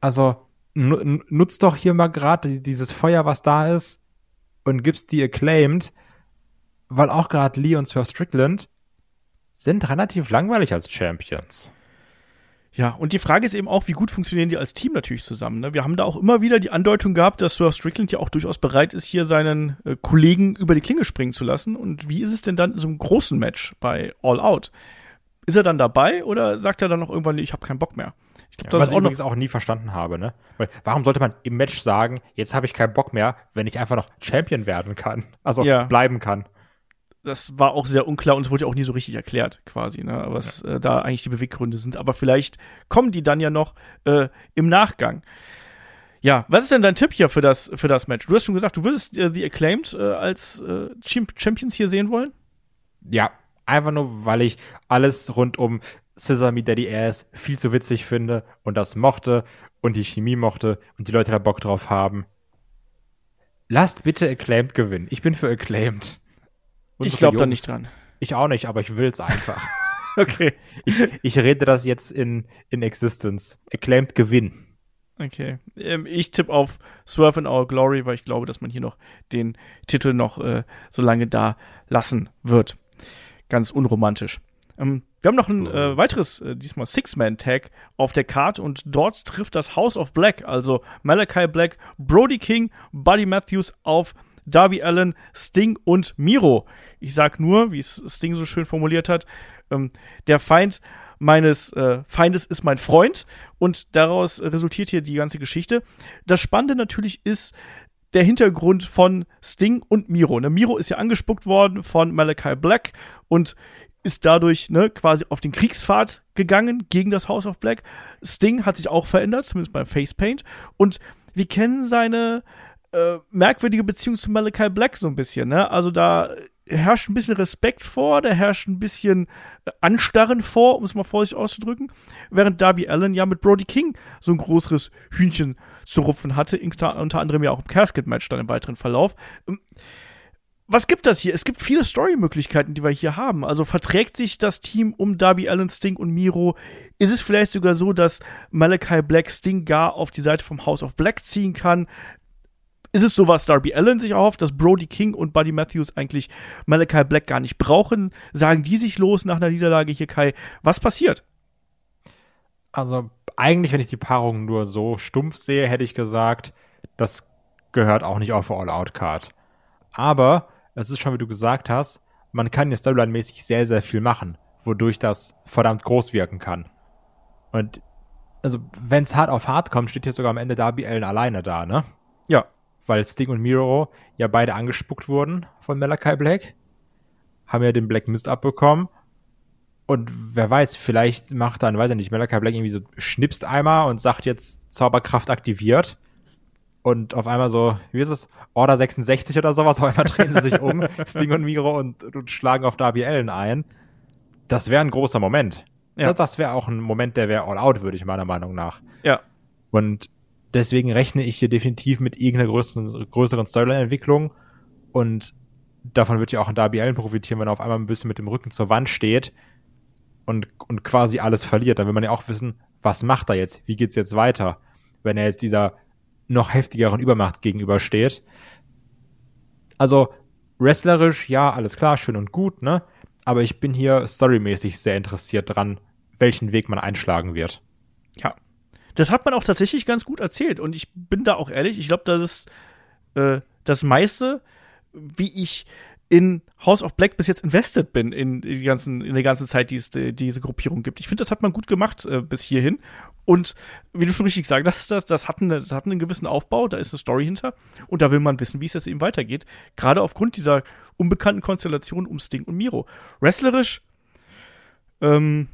Also, nutzt doch hier mal gerade dieses Feuer, was da ist, und gibst die acclaimed, weil auch gerade Lee und Sir Strickland sind relativ langweilig als Champions. Ja, und die Frage ist eben auch, wie gut funktionieren die als Team natürlich zusammen. Ne? Wir haben da auch immer wieder die Andeutung gehabt, dass Swerve Strickland ja auch durchaus bereit ist, hier seinen äh, Kollegen über die Klinge springen zu lassen. Und wie ist es denn dann in so einem großen Match bei All Out? Ist er dann dabei oder sagt er dann noch irgendwann, ich habe keinen Bock mehr? Ich glaube, ja, das was ist ich übrigens auch nie verstanden habe, ne? Weil warum sollte man im Match sagen, jetzt habe ich keinen Bock mehr, wenn ich einfach noch Champion werden kann, also ja. bleiben kann? Das war auch sehr unklar und es wurde ja auch nie so richtig erklärt, quasi, ne? Was ja. äh, da eigentlich die Beweggründe sind. Aber vielleicht kommen die dann ja noch äh, im Nachgang. Ja, was ist denn dein Tipp hier für das, für das Match? Du hast schon gesagt, du würdest äh, The Acclaimed äh, als äh, Champions hier sehen wollen? Ja, einfach nur, weil ich alles rund um Sesame Daddy Ass viel zu witzig finde und das mochte und die Chemie mochte und die Leute da Bock drauf haben. Lasst bitte Acclaimed gewinnen. Ich bin für Acclaimed. Ich glaube da nicht dran. Ich auch nicht, aber ich will es einfach. okay. Ich, ich rede das jetzt in, in Existence. Acclaimed Gewinn. Okay. Ähm, ich tippe auf Swerve in Our Glory, weil ich glaube, dass man hier noch den Titel noch äh, so lange da lassen wird. Ganz unromantisch. Ähm, wir haben noch ein äh, weiteres, äh, diesmal Six-Man-Tag auf der Card und dort trifft das House of Black, also Malachi Black, Brody King, Buddy Matthews auf Darby Allen, Sting und Miro. Ich sag nur, wie es Sting so schön formuliert hat, ähm, der Feind meines äh, Feindes ist mein Freund und daraus resultiert hier die ganze Geschichte. Das Spannende natürlich ist der Hintergrund von Sting und Miro. Ne, Miro ist ja angespuckt worden von Malachi Black und ist dadurch ne, quasi auf den Kriegspfad gegangen gegen das House of Black. Sting hat sich auch verändert, zumindest beim Facepaint. Und wir kennen seine äh, merkwürdige Beziehung zu Malachi Black so ein bisschen. Ne? Also da herrscht ein bisschen Respekt vor, da herrscht ein bisschen äh, Anstarren vor, um es mal vorsichtig auszudrücken, während Darby Allen ja mit Brody King so ein größeres Hühnchen zu rupfen hatte, unter, anderem ja auch im Casket-Match dann im weiteren Verlauf. Ähm, was gibt das hier? Es gibt viele Story-Möglichkeiten, die wir hier haben. Also verträgt sich das Team um Darby Allen, Sting und Miro? Ist es vielleicht sogar so, dass Malachi Black Sting gar auf die Seite vom House of Black ziehen kann? Ist es so, was Darby Allen sich erhofft, dass Brody King und Buddy Matthews eigentlich Malachi Black gar nicht brauchen? Sagen die sich los nach einer Niederlage hier, Kai? Was passiert? Also, eigentlich, wenn ich die Paarung nur so stumpf sehe, hätte ich gesagt, das gehört auch nicht auf All-Out-Card. Aber es ist schon, wie du gesagt hast, man kann ja Storyline-mäßig sehr, sehr viel machen, wodurch das verdammt groß wirken kann. Und also, wenn es hart auf hart kommt, steht hier sogar am Ende Darby Allen alleine da, ne? Ja. Weil Sting und Miro ja beide angespuckt wurden von Malachi Black, haben ja den Black Mist abbekommen. Und wer weiß, vielleicht macht dann, weiß ich nicht, Malachi Black irgendwie so schnipst einmal und sagt jetzt Zauberkraft aktiviert und auf einmal so, wie ist es, Order 66 oder sowas, auf einmal drehen sie sich um, Sting und Miro und, und schlagen auf Darby Allen ein. das wäre ein großer Moment. Ja. Das, das wäre auch ein Moment, der wäre all out, würde ich meiner Meinung nach. Ja. Und deswegen rechne ich hier definitiv mit irgendeiner größeren, größeren Storyline-Entwicklung. Und davon wird ja auch ein Darby Allen profitieren, wenn er auf einmal ein bisschen mit dem Rücken zur Wand steht und, und quasi alles verliert. Dann will man ja auch wissen, was macht er jetzt? Wie geht's jetzt weiter? Wenn er jetzt dieser noch heftigeren Übermacht gegenübersteht. Also, wrestlerisch, ja, alles klar, schön und gut, ne? Aber ich bin hier storymäßig sehr interessiert dran, welchen Weg man einschlagen wird. Ja. Das hat man auch tatsächlich ganz gut erzählt. Und ich bin da auch ehrlich, ich glaube, das ist äh, das meiste, wie ich in House of Black bis jetzt invested bin in die ganzen in der ganzen Zeit, die es die diese Gruppierung gibt. Ich finde, das hat man gut gemacht äh, bis hierhin und wie du schon richtig gesagt hast, das das hat, eine, das hat einen gewissen Aufbau, da ist eine Story hinter und da will man wissen, wie es jetzt eben weitergeht, gerade aufgrund dieser unbekannten Konstellation um Sting und Miro. Wrestlerisch ähm,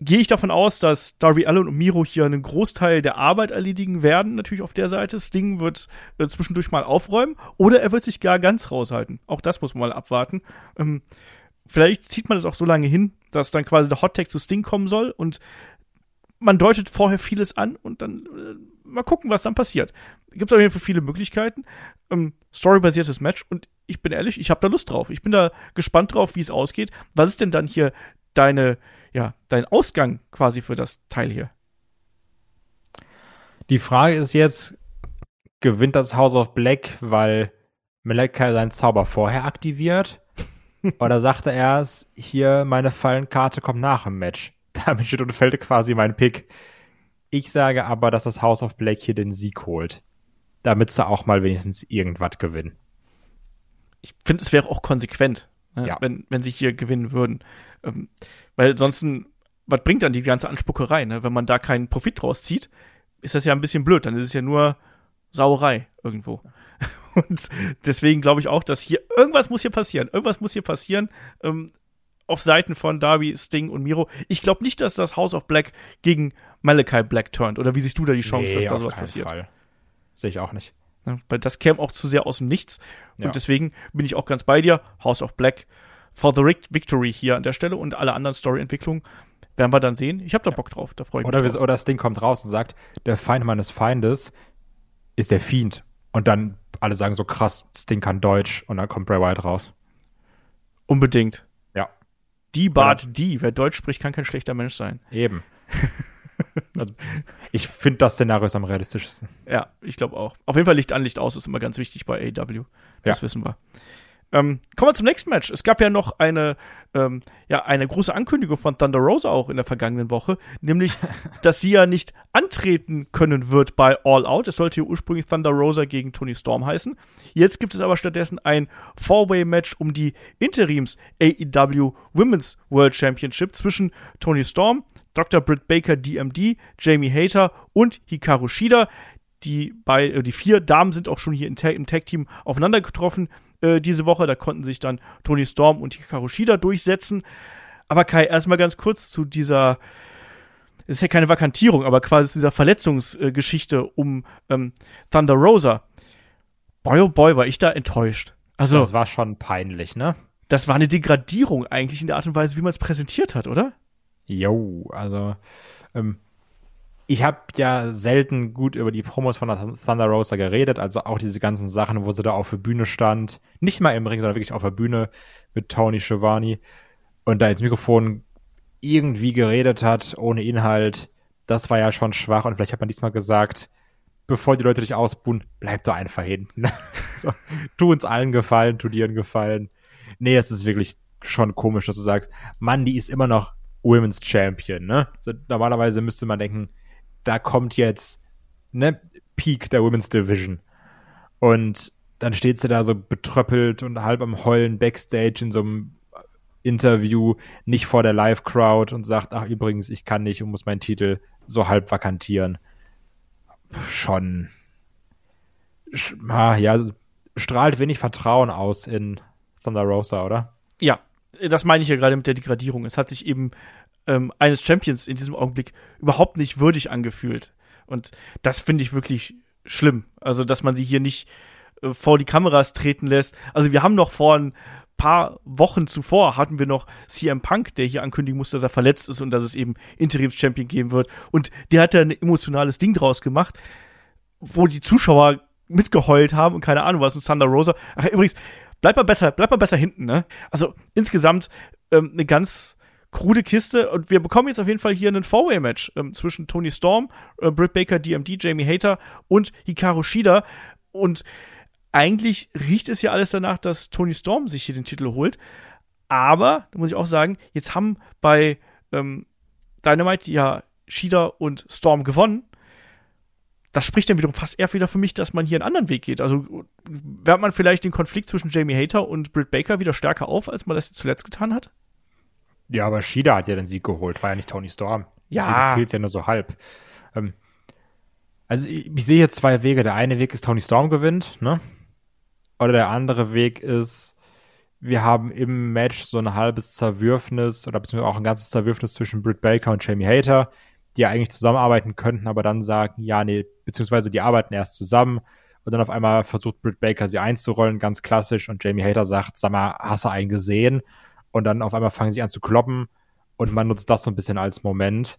gehe ich davon aus, dass Darby Allen und Miro hier einen Großteil der Arbeit erledigen werden, natürlich auf der Seite. Sting wird äh, zwischendurch mal aufräumen oder er wird sich gar ganz raushalten. Auch das muss man mal abwarten. Ähm, vielleicht zieht man das auch so lange hin, dass dann quasi der Hottag zu Sting kommen soll und man deutet vorher vieles an und dann äh, mal gucken, was dann passiert. Gibt auf jeden Fall viele Möglichkeiten. Ähm, Storybasiertes Match und ich bin ehrlich, ich habe da Lust drauf. Ich bin da gespannt drauf, wie es ausgeht. Was ist denn dann hier deine ja, dein Ausgang quasi für das Teil hier? Die Frage ist jetzt, gewinnt das House of Black, weil Malachi seinen Zauber vorher aktiviert? Oder sagt er erst, hier, meine Fallenkarte kommt nach im Match? Damit steht und fällt quasi mein Pick. Ich sage aber, dass das House of Black hier den Sieg holt. Damit sie auch mal wenigstens irgendwas gewinnen. Ich finde, es wäre auch konsequent, Ja. wenn, wenn sie hier gewinnen würden. Ähm, weil sonst, was bringt dann die ganze Anspuckerei, ne? Wenn man da keinen Profit draus zieht, ist das ja ein bisschen blöd. Dann ist es ja nur Sauerei irgendwo. Und deswegen glaube ich auch, dass hier irgendwas muss hier passieren. Irgendwas muss hier passieren. Ähm, auf Seiten von Darby, Sting und Miro. Ich glaube nicht, dass das House of Black gegen Malachi Black turnt. Oder wie siehst du da die Chance, dass da sowas passiert? Sehe ich auch nicht. Ne? Weil das käme auch zu sehr aus dem Nichts. Und Ja. deswegen bin ich auch ganz bei dir. House of Black for the Victory hier an der Stelle und alle anderen Story-Entwicklungen werden wir dann sehen. Ich habe da Bock drauf, da freue ich Oder, mich. Drauf. oder das Ding kommt raus und sagt, der Feind meines Feindes ist der Fiend. Und dann alle sagen so krass, Sting kann Deutsch und dann kommt Bray Wyatt raus. Unbedingt. Ja, Die Bart, die. Wer Deutsch spricht, kann kein schlechter Mensch sein. eben. also, ich finde das Szenario ist am realistischsten. Ja, ich glaube auch. Auf jeden Fall Licht an, Licht aus ist immer ganz wichtig bei AW. Das Ja. wissen wir. Ähm, kommen wir zum nächsten Match. Es gab ja noch eine, ähm, ja, eine große Ankündigung von Thunder Rosa auch in der vergangenen Woche, nämlich, dass sie ja nicht antreten können wird bei All Out. Es sollte ja ursprünglich Thunder Rosa gegen Tony Storm heißen. Jetzt gibt es aber stattdessen ein Four-Way-Match um die Interims AEW Women's World Championship zwischen Tony Storm, Dr. Britt Baker DMD, Jamie Hater und Hikaru Shida. Die, bei, äh, die vier Damen sind auch schon hier im, Ta im Tag-Team aufeinander getroffen äh, diese Woche. Da konnten sich dann Tony Storm und Hikaru Shida durchsetzen. Aber Kai, erstmal ganz kurz zu dieser, es ist ja keine Vakantierung, aber quasi zu dieser Verletzungsgeschichte um ähm, Thunder Rosa. Boy, oh boy, war ich da enttäuscht. Also, Das war schon peinlich, ne? das war eine Degradierung eigentlich in der Art und Weise, wie man es präsentiert hat, oder? Jo, also ähm, ich habe ja selten gut über die Promos von der Thunder Rosa geredet, also auch diese ganzen Sachen, wo sie da auf der Bühne stand, nicht mal im Ring, sondern wirklich auf der Bühne mit Tony Schiavone und da ins Mikrofon irgendwie geredet hat, ohne Inhalt. Das war ja schon schwach und vielleicht hat man diesmal gesagt, bevor die Leute dich ausbuhen, bleib doch einfach hinten. so, tu uns allen Gefallen, tu dir einen Gefallen. Nee, es ist wirklich schon komisch, dass du sagst, Mann, die ist immer noch Women's Champion, ne? So, normalerweise müsste man denken, da kommt jetzt, ne, Peak der Women's Division. Und dann steht sie da so betröppelt und halb am Heulen backstage in so einem Interview, nicht vor der Live-Crowd und sagt, ach übrigens, ich kann nicht und muss meinen Titel so halb vakantieren. Schon, sch- ah, ja, strahlt wenig Vertrauen aus in Thunder Rosa, oder? Ja, das meine ich ja gerade mit der Degradierung. Es hat sich eben ähm, eines Champions in diesem Augenblick überhaupt nicht würdig angefühlt. Und das finde ich wirklich schlimm. Also, dass man sie hier nicht äh, vor die Kameras treten lässt. Also, wir haben noch vor ein paar Wochen zuvor hatten wir noch CM Punk, der hier ankündigen musste, dass er verletzt ist und dass es eben Interims-Champion geben wird. Und der hat da ein emotionales Ding draus gemacht, wo die Zuschauer mitgeheult haben und keine Ahnung was. Und Thunder Rosa. Ach, übrigens, bleib mal besser, bleib mal besser hinten, ne? Also insgesamt ähm, eine ganz krude Kiste und wir bekommen jetzt auf jeden Fall hier ein Four-Way-Match ähm, zwischen Tony Storm, äh, Britt Baker, DMD, Jamie Hater und Hikaru Shida und eigentlich riecht es ja alles danach, dass Tony Storm sich hier den Titel holt. Aber, da muss ich auch sagen, jetzt haben bei ähm, Dynamite ja Shida und Storm gewonnen. Das spricht dann wiederum fast eher wieder für mich, dass man hier einen anderen Weg geht. Also wärmt man vielleicht den Konflikt zwischen Jamie Hater und Britt Baker wieder stärker auf, als man das zuletzt getan hat? Ja, aber Shida hat ja den Sieg geholt, war ja nicht Tony Storm. Ja. zählt ja nur so halb. Ähm, also ich, ich sehe hier zwei Wege. Der eine Weg ist, Tony Storm gewinnt, ne? Oder der andere Weg ist, wir haben im Match so ein halbes Zerwürfnis oder beziehungsweise auch ein ganzes Zerwürfnis zwischen Britt Baker und Jamie Hater, die ja eigentlich zusammenarbeiten könnten, aber dann sagen, ja, nee, beziehungsweise die arbeiten erst zusammen und dann auf einmal versucht Britt Baker sie einzurollen, ganz klassisch, und Jamie Hater sagt, sag mal, hast du einen gesehen? Und dann auf einmal fangen sie an zu kloppen und man nutzt das so ein bisschen als Moment.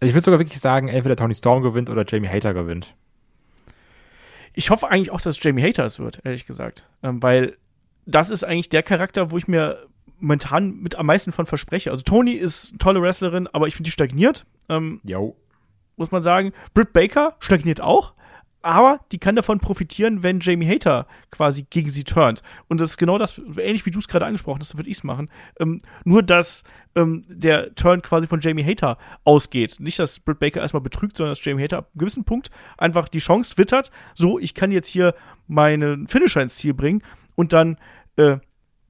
Ich würde sogar wirklich sagen, entweder Tony Storm gewinnt oder Jamie Hater gewinnt. Ich hoffe eigentlich auch, dass Jamie Hater es wird, ehrlich gesagt. Ähm, weil das ist eigentlich der Charakter, wo ich mir momentan mit am meisten von verspreche. Also Tony ist eine tolle Wrestlerin, aber ich finde die stagniert. Ähm, Jo. muss man sagen. Britt Baker stagniert auch, aber die kann davon profitieren, wenn Jamie Hater quasi gegen sie turnt. Und das ist genau das, ähnlich wie du es gerade angesprochen hast, so würde ich es machen. Ähm, nur, dass ähm, der Turn quasi von Jamie Hater ausgeht. Nicht, dass Britt Baker erstmal betrügt, sondern dass Jamie Hater ab einem gewissen Punkt einfach die Chance wittert, so, ich kann jetzt hier meinen Finisher ins Ziel bringen und dann äh,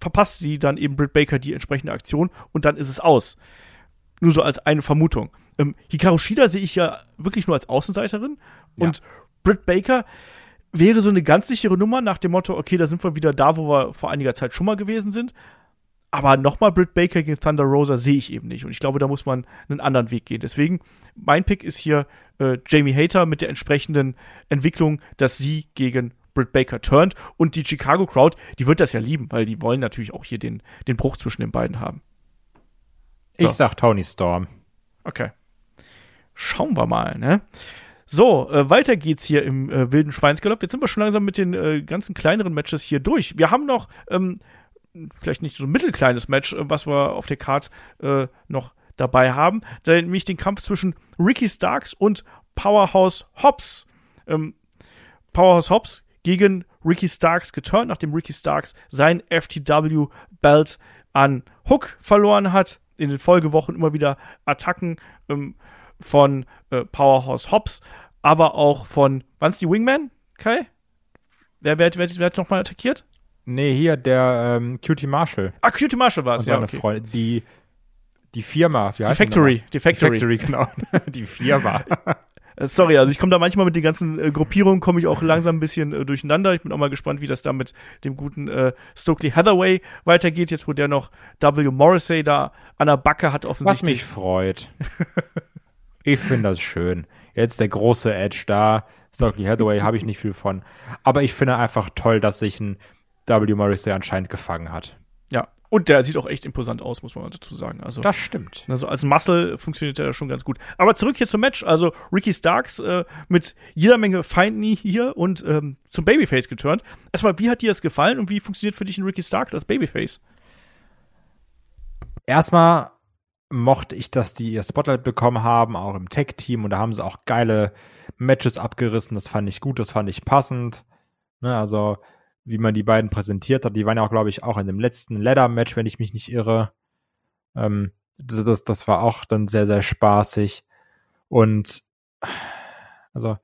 verpasst sie dann eben Britt Baker die entsprechende Aktion und dann ist es aus. Nur so als eine Vermutung. Ähm, Hikaru Shida sehe ich ja wirklich nur als Außenseiterin und Britt Baker wäre so eine ganz sichere Nummer nach dem Motto, okay, da sind wir wieder da, wo wir vor einiger Zeit schon mal gewesen sind. Aber nochmal Britt Baker gegen Thunder Rosa sehe ich eben nicht. Und ich glaube, da muss man einen anderen Weg gehen. Deswegen, mein Pick ist hier äh, Jamie Hater mit der entsprechenden Entwicklung, dass sie gegen Britt Baker turnt. Und die Chicago Crowd, die wird das ja lieben, weil die wollen natürlich auch hier den, den Bruch zwischen den beiden haben. Ich Ja. sag Tony Storm. Okay. Schauen wir mal, ne? So, äh, weiter geht's hier im äh, wilden Schweinsgalopp. Jetzt sind wir schon langsam mit den äh, ganzen kleineren Matches hier durch. Wir haben noch ähm, vielleicht nicht so ein mittelkleines Match, äh, was wir auf der Card äh, noch dabei haben, nämlich den Kampf zwischen Ricky Starks und Powerhouse Hobbs. Ähm, Powerhouse Hobbs gegen Ricky Starks geturnt, nachdem Ricky Starks sein FTW-Belt an Hook verloren hat. In den Folgewochen immer wieder Attacken ähm, von äh, Powerhouse Hobbs, aber auch von, waren's die Wingman, Kai? Wer, wer, wer, wer hat nochmal attackiert? Nee, hier der ähm, Cutie Marshall Ah, Cutie Marshall war es, ja. Okay. Freundin. Die, die Firma. Die Factory, die Die Factory. Factory, genau. die Firma. Äh, Sorry, also ich komme da manchmal mit den ganzen äh, Gruppierungen, komme ich auch langsam ein bisschen äh, durcheinander. Ich bin auch mal gespannt, wie das da mit dem guten äh, Stokely Hathaway weitergeht, jetzt wo der noch W. Morrissey da an der Backe hat Was offensichtlich. mich freut. Ich finde das schön. Jetzt der große Edge da. Stokely Hathaway habe ich nicht viel von. Aber ich finde einfach toll, dass sich ein W. Morrissey anscheinend gefangen hat. Ja, und der sieht auch echt imposant aus, muss man dazu sagen. Also Das stimmt. Also als Muscle funktioniert er schon ganz gut. Aber zurück hier zum Match. Also Ricky Starks äh, mit jeder Menge Feinden hier und ähm, zum Babyface geturnt. Erstmal, wie hat dir das gefallen und wie funktioniert für dich ein Ricky Starks als Babyface? Erstmal mochte ich, dass die ihr Spotlight bekommen haben, auch im Tech-Team. Und da haben sie auch geile Matches abgerissen. Das fand ich gut, das fand ich passend. Ne, also, wie man die beiden präsentiert hat. Die waren ja auch, glaube ich, auch in dem letzten Ladder-Match, wenn ich mich nicht irre. Ähm, das, das, war auch dann sehr, sehr spaßig. Und also,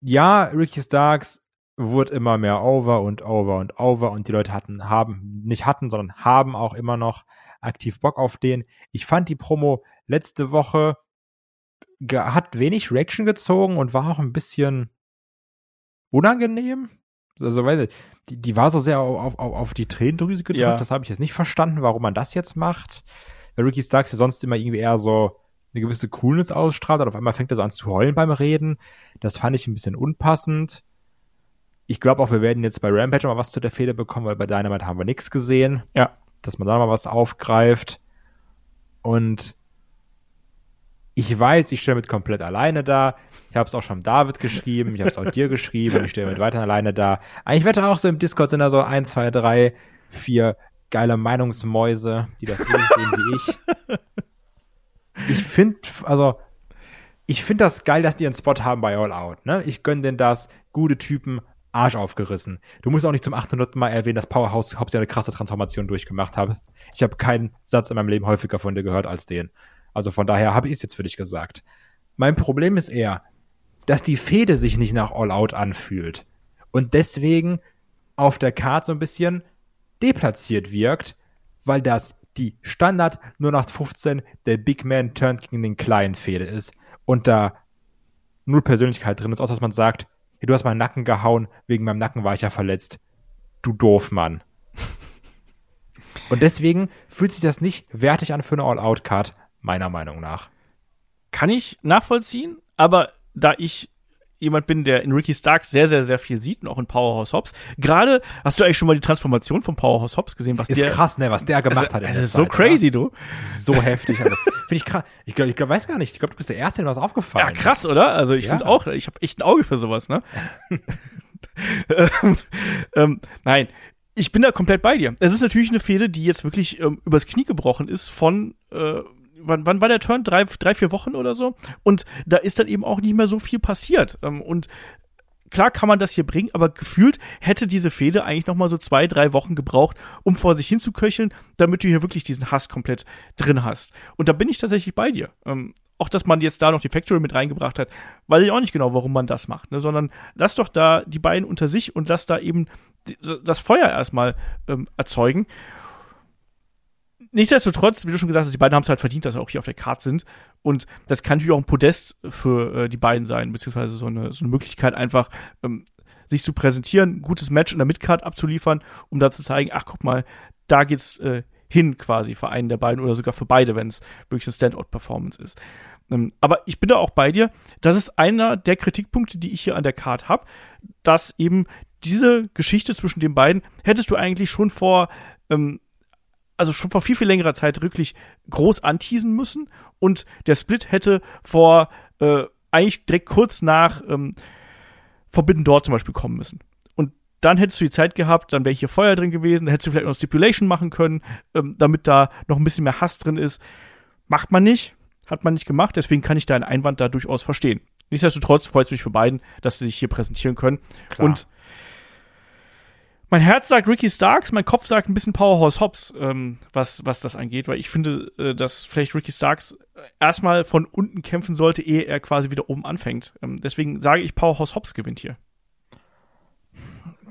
ja, Ricky Starks wurde immer mehr over und over und over und die Leute hatten, haben, nicht hatten, sondern haben auch immer noch aktiv Bock auf den. Ich fand die Promo letzte Woche hat wenig Reaction gezogen und war auch ein bisschen unangenehm. Also, weil die, die war so sehr auf, auf, auf die Tränendrüse gedrückt. Ja. Das habe ich jetzt nicht verstanden, warum man das jetzt macht. Weil Ricky Starks ja sonst immer irgendwie eher so eine gewisse Coolness ausstrahlt und auf einmal fängt er so an zu heulen beim Reden. Das fand ich ein bisschen unpassend. Ich glaube auch, wir werden jetzt bei Rampage mal was zu der Fehde bekommen, weil bei Dynamite haben wir nichts gesehen. Ja. Dass man da mal was aufgreift. Und ich weiß, ich stehe mit komplett alleine da. Ich habe es auch schon David geschrieben, ich habe es auch dir geschrieben, ich stehe mit weiter alleine da. Ich wette auch so im Discord sind da so ein, zwei, drei, vier geile Meinungsmäuse, die das ähnlich sehen wie ich. Ich finde, also, ich finde das geil, dass die einen Spot haben bei All Out. Ne? Ich gönne denen das. Gute Typen, Arsch aufgerissen. Du musst auch nicht zum 800. Mal erwähnen, dass Powerhouse hauptsächlich eine krasse Transformation durchgemacht hat. Ich habe keinen Satz in meinem Leben häufiger von dir gehört als den. Also von daher habe ich es jetzt für dich gesagt. Mein Problem ist eher, dass die Fehde sich nicht nach All Out anfühlt und deswegen auf der Karte so ein bisschen deplatziert wirkt, weil das die Standard nur nach 15 der Big Man turnt gegen den kleinen Fehde ist und da null Persönlichkeit drin ist, außer dass man sagt, hey, du hast meinen Nacken gehauen, wegen meinem Nacken war ich ja verletzt. Du doof, Mann. und deswegen fühlt sich das nicht wertig an für eine All-Out-Card, meiner Meinung nach. Kann ich nachvollziehen, aber da ich jemand bin, der in Ricky Starks sehr, sehr, sehr viel sieht und auch in Powerhouse Hobbs. Gerade, hast du eigentlich schon mal die Transformation von Powerhouse Hobbs gesehen? Was ist der, krass, ne, was der gemacht also, hat. In also so Zeit, crazy, oder? du. So heftig. Also, finde ich krass. Ich glaube, ich glaub, weiß gar nicht. Ich glaube, du bist der Erste, dem was aufgefallen Ja, krass, ist. oder? Also ich ja. finde auch, ich habe echt ein Auge für sowas, ne? ähm, ähm, nein, ich bin da komplett bei dir. Es ist natürlich eine Fehde, die jetzt wirklich ähm, übers Knie gebrochen ist von äh, wann, wann war der Turn? Drei, drei, vier Wochen oder so. Und da ist dann eben auch nicht mehr so viel passiert. Ähm, und klar kann man das hier bringen, aber gefühlt hätte diese Fehde eigentlich noch mal so zwei, drei Wochen gebraucht, um vor sich hinzuköcheln, damit du hier wirklich diesen Hass komplett drin hast. Und da bin ich tatsächlich bei dir. Ähm, auch, dass man jetzt da noch die Factory mit reingebracht hat, weiß ich auch nicht genau, warum man das macht, ne? sondern lass doch da die beiden unter sich und lass da eben das Feuer erstmal ähm, erzeugen nichtsdestotrotz, wie du schon gesagt hast, die beiden haben es halt verdient, dass sie auch hier auf der Karte sind. Und das kann natürlich auch ein Podest für äh, die beiden sein, beziehungsweise so eine, so eine Möglichkeit, einfach ähm, sich zu präsentieren, ein gutes Match in der Midcard abzuliefern, um da zu zeigen, ach guck mal, da geht's äh, hin quasi für einen der beiden oder sogar für beide, wenn es wirklich eine Standout-Performance ist. Ähm, aber ich bin da auch bei dir. Das ist einer der Kritikpunkte, die ich hier an der Card habe, dass eben diese Geschichte zwischen den beiden hättest du eigentlich schon vor ähm, also schon vor viel, viel längerer Zeit wirklich groß anteasen müssen. Und der Split hätte vor äh, eigentlich direkt kurz nach ähm, Forbidden Door zum Beispiel kommen müssen. Und dann hättest du die Zeit gehabt, dann wäre hier Feuer drin gewesen, dann hättest du vielleicht noch Stipulation machen können, ähm, damit da noch ein bisschen mehr Hass drin ist. Macht man nicht, hat man nicht gemacht, deswegen kann ich deinen Einwand da durchaus verstehen. Nichtsdestotrotz freut es mich für beiden, dass sie sich hier präsentieren können. Klar. Und mein Herz sagt Ricky Starks, mein Kopf sagt ein bisschen Powerhouse Hobbs, ähm, was, was das angeht, weil ich finde, äh, dass vielleicht Ricky Starks erstmal von unten kämpfen sollte, ehe er quasi wieder oben anfängt. Ähm, deswegen sage ich, Powerhouse Hobbs gewinnt hier.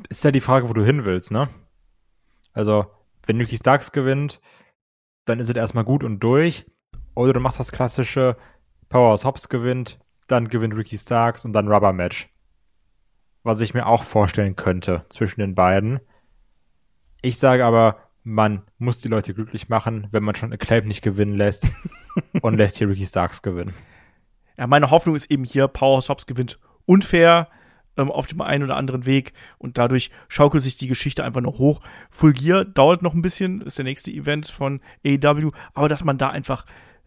Ist ja die Frage, wo du hin willst, ne? Also, wenn Ricky Starks gewinnt, dann ist es erstmal gut und durch. Oder du machst das klassische Powerhouse Hobbs gewinnt, dann gewinnt Ricky Starks und dann Rubber Match was ich mir auch vorstellen könnte zwischen den beiden. Ich sage aber, man muss die Leute glücklich machen, wenn man schon Acclaim nicht gewinnen lässt und lässt hier Ricky Starks gewinnen. Ja, meine Hoffnung ist eben hier, Powerhouse Hobbs gewinnt unfair ähm, auf dem einen oder anderen Weg und dadurch schaukelt sich die Geschichte einfach noch hoch. Full Gear dauert noch ein bisschen, ist der nächste Event von AEW, aber dass man da einfach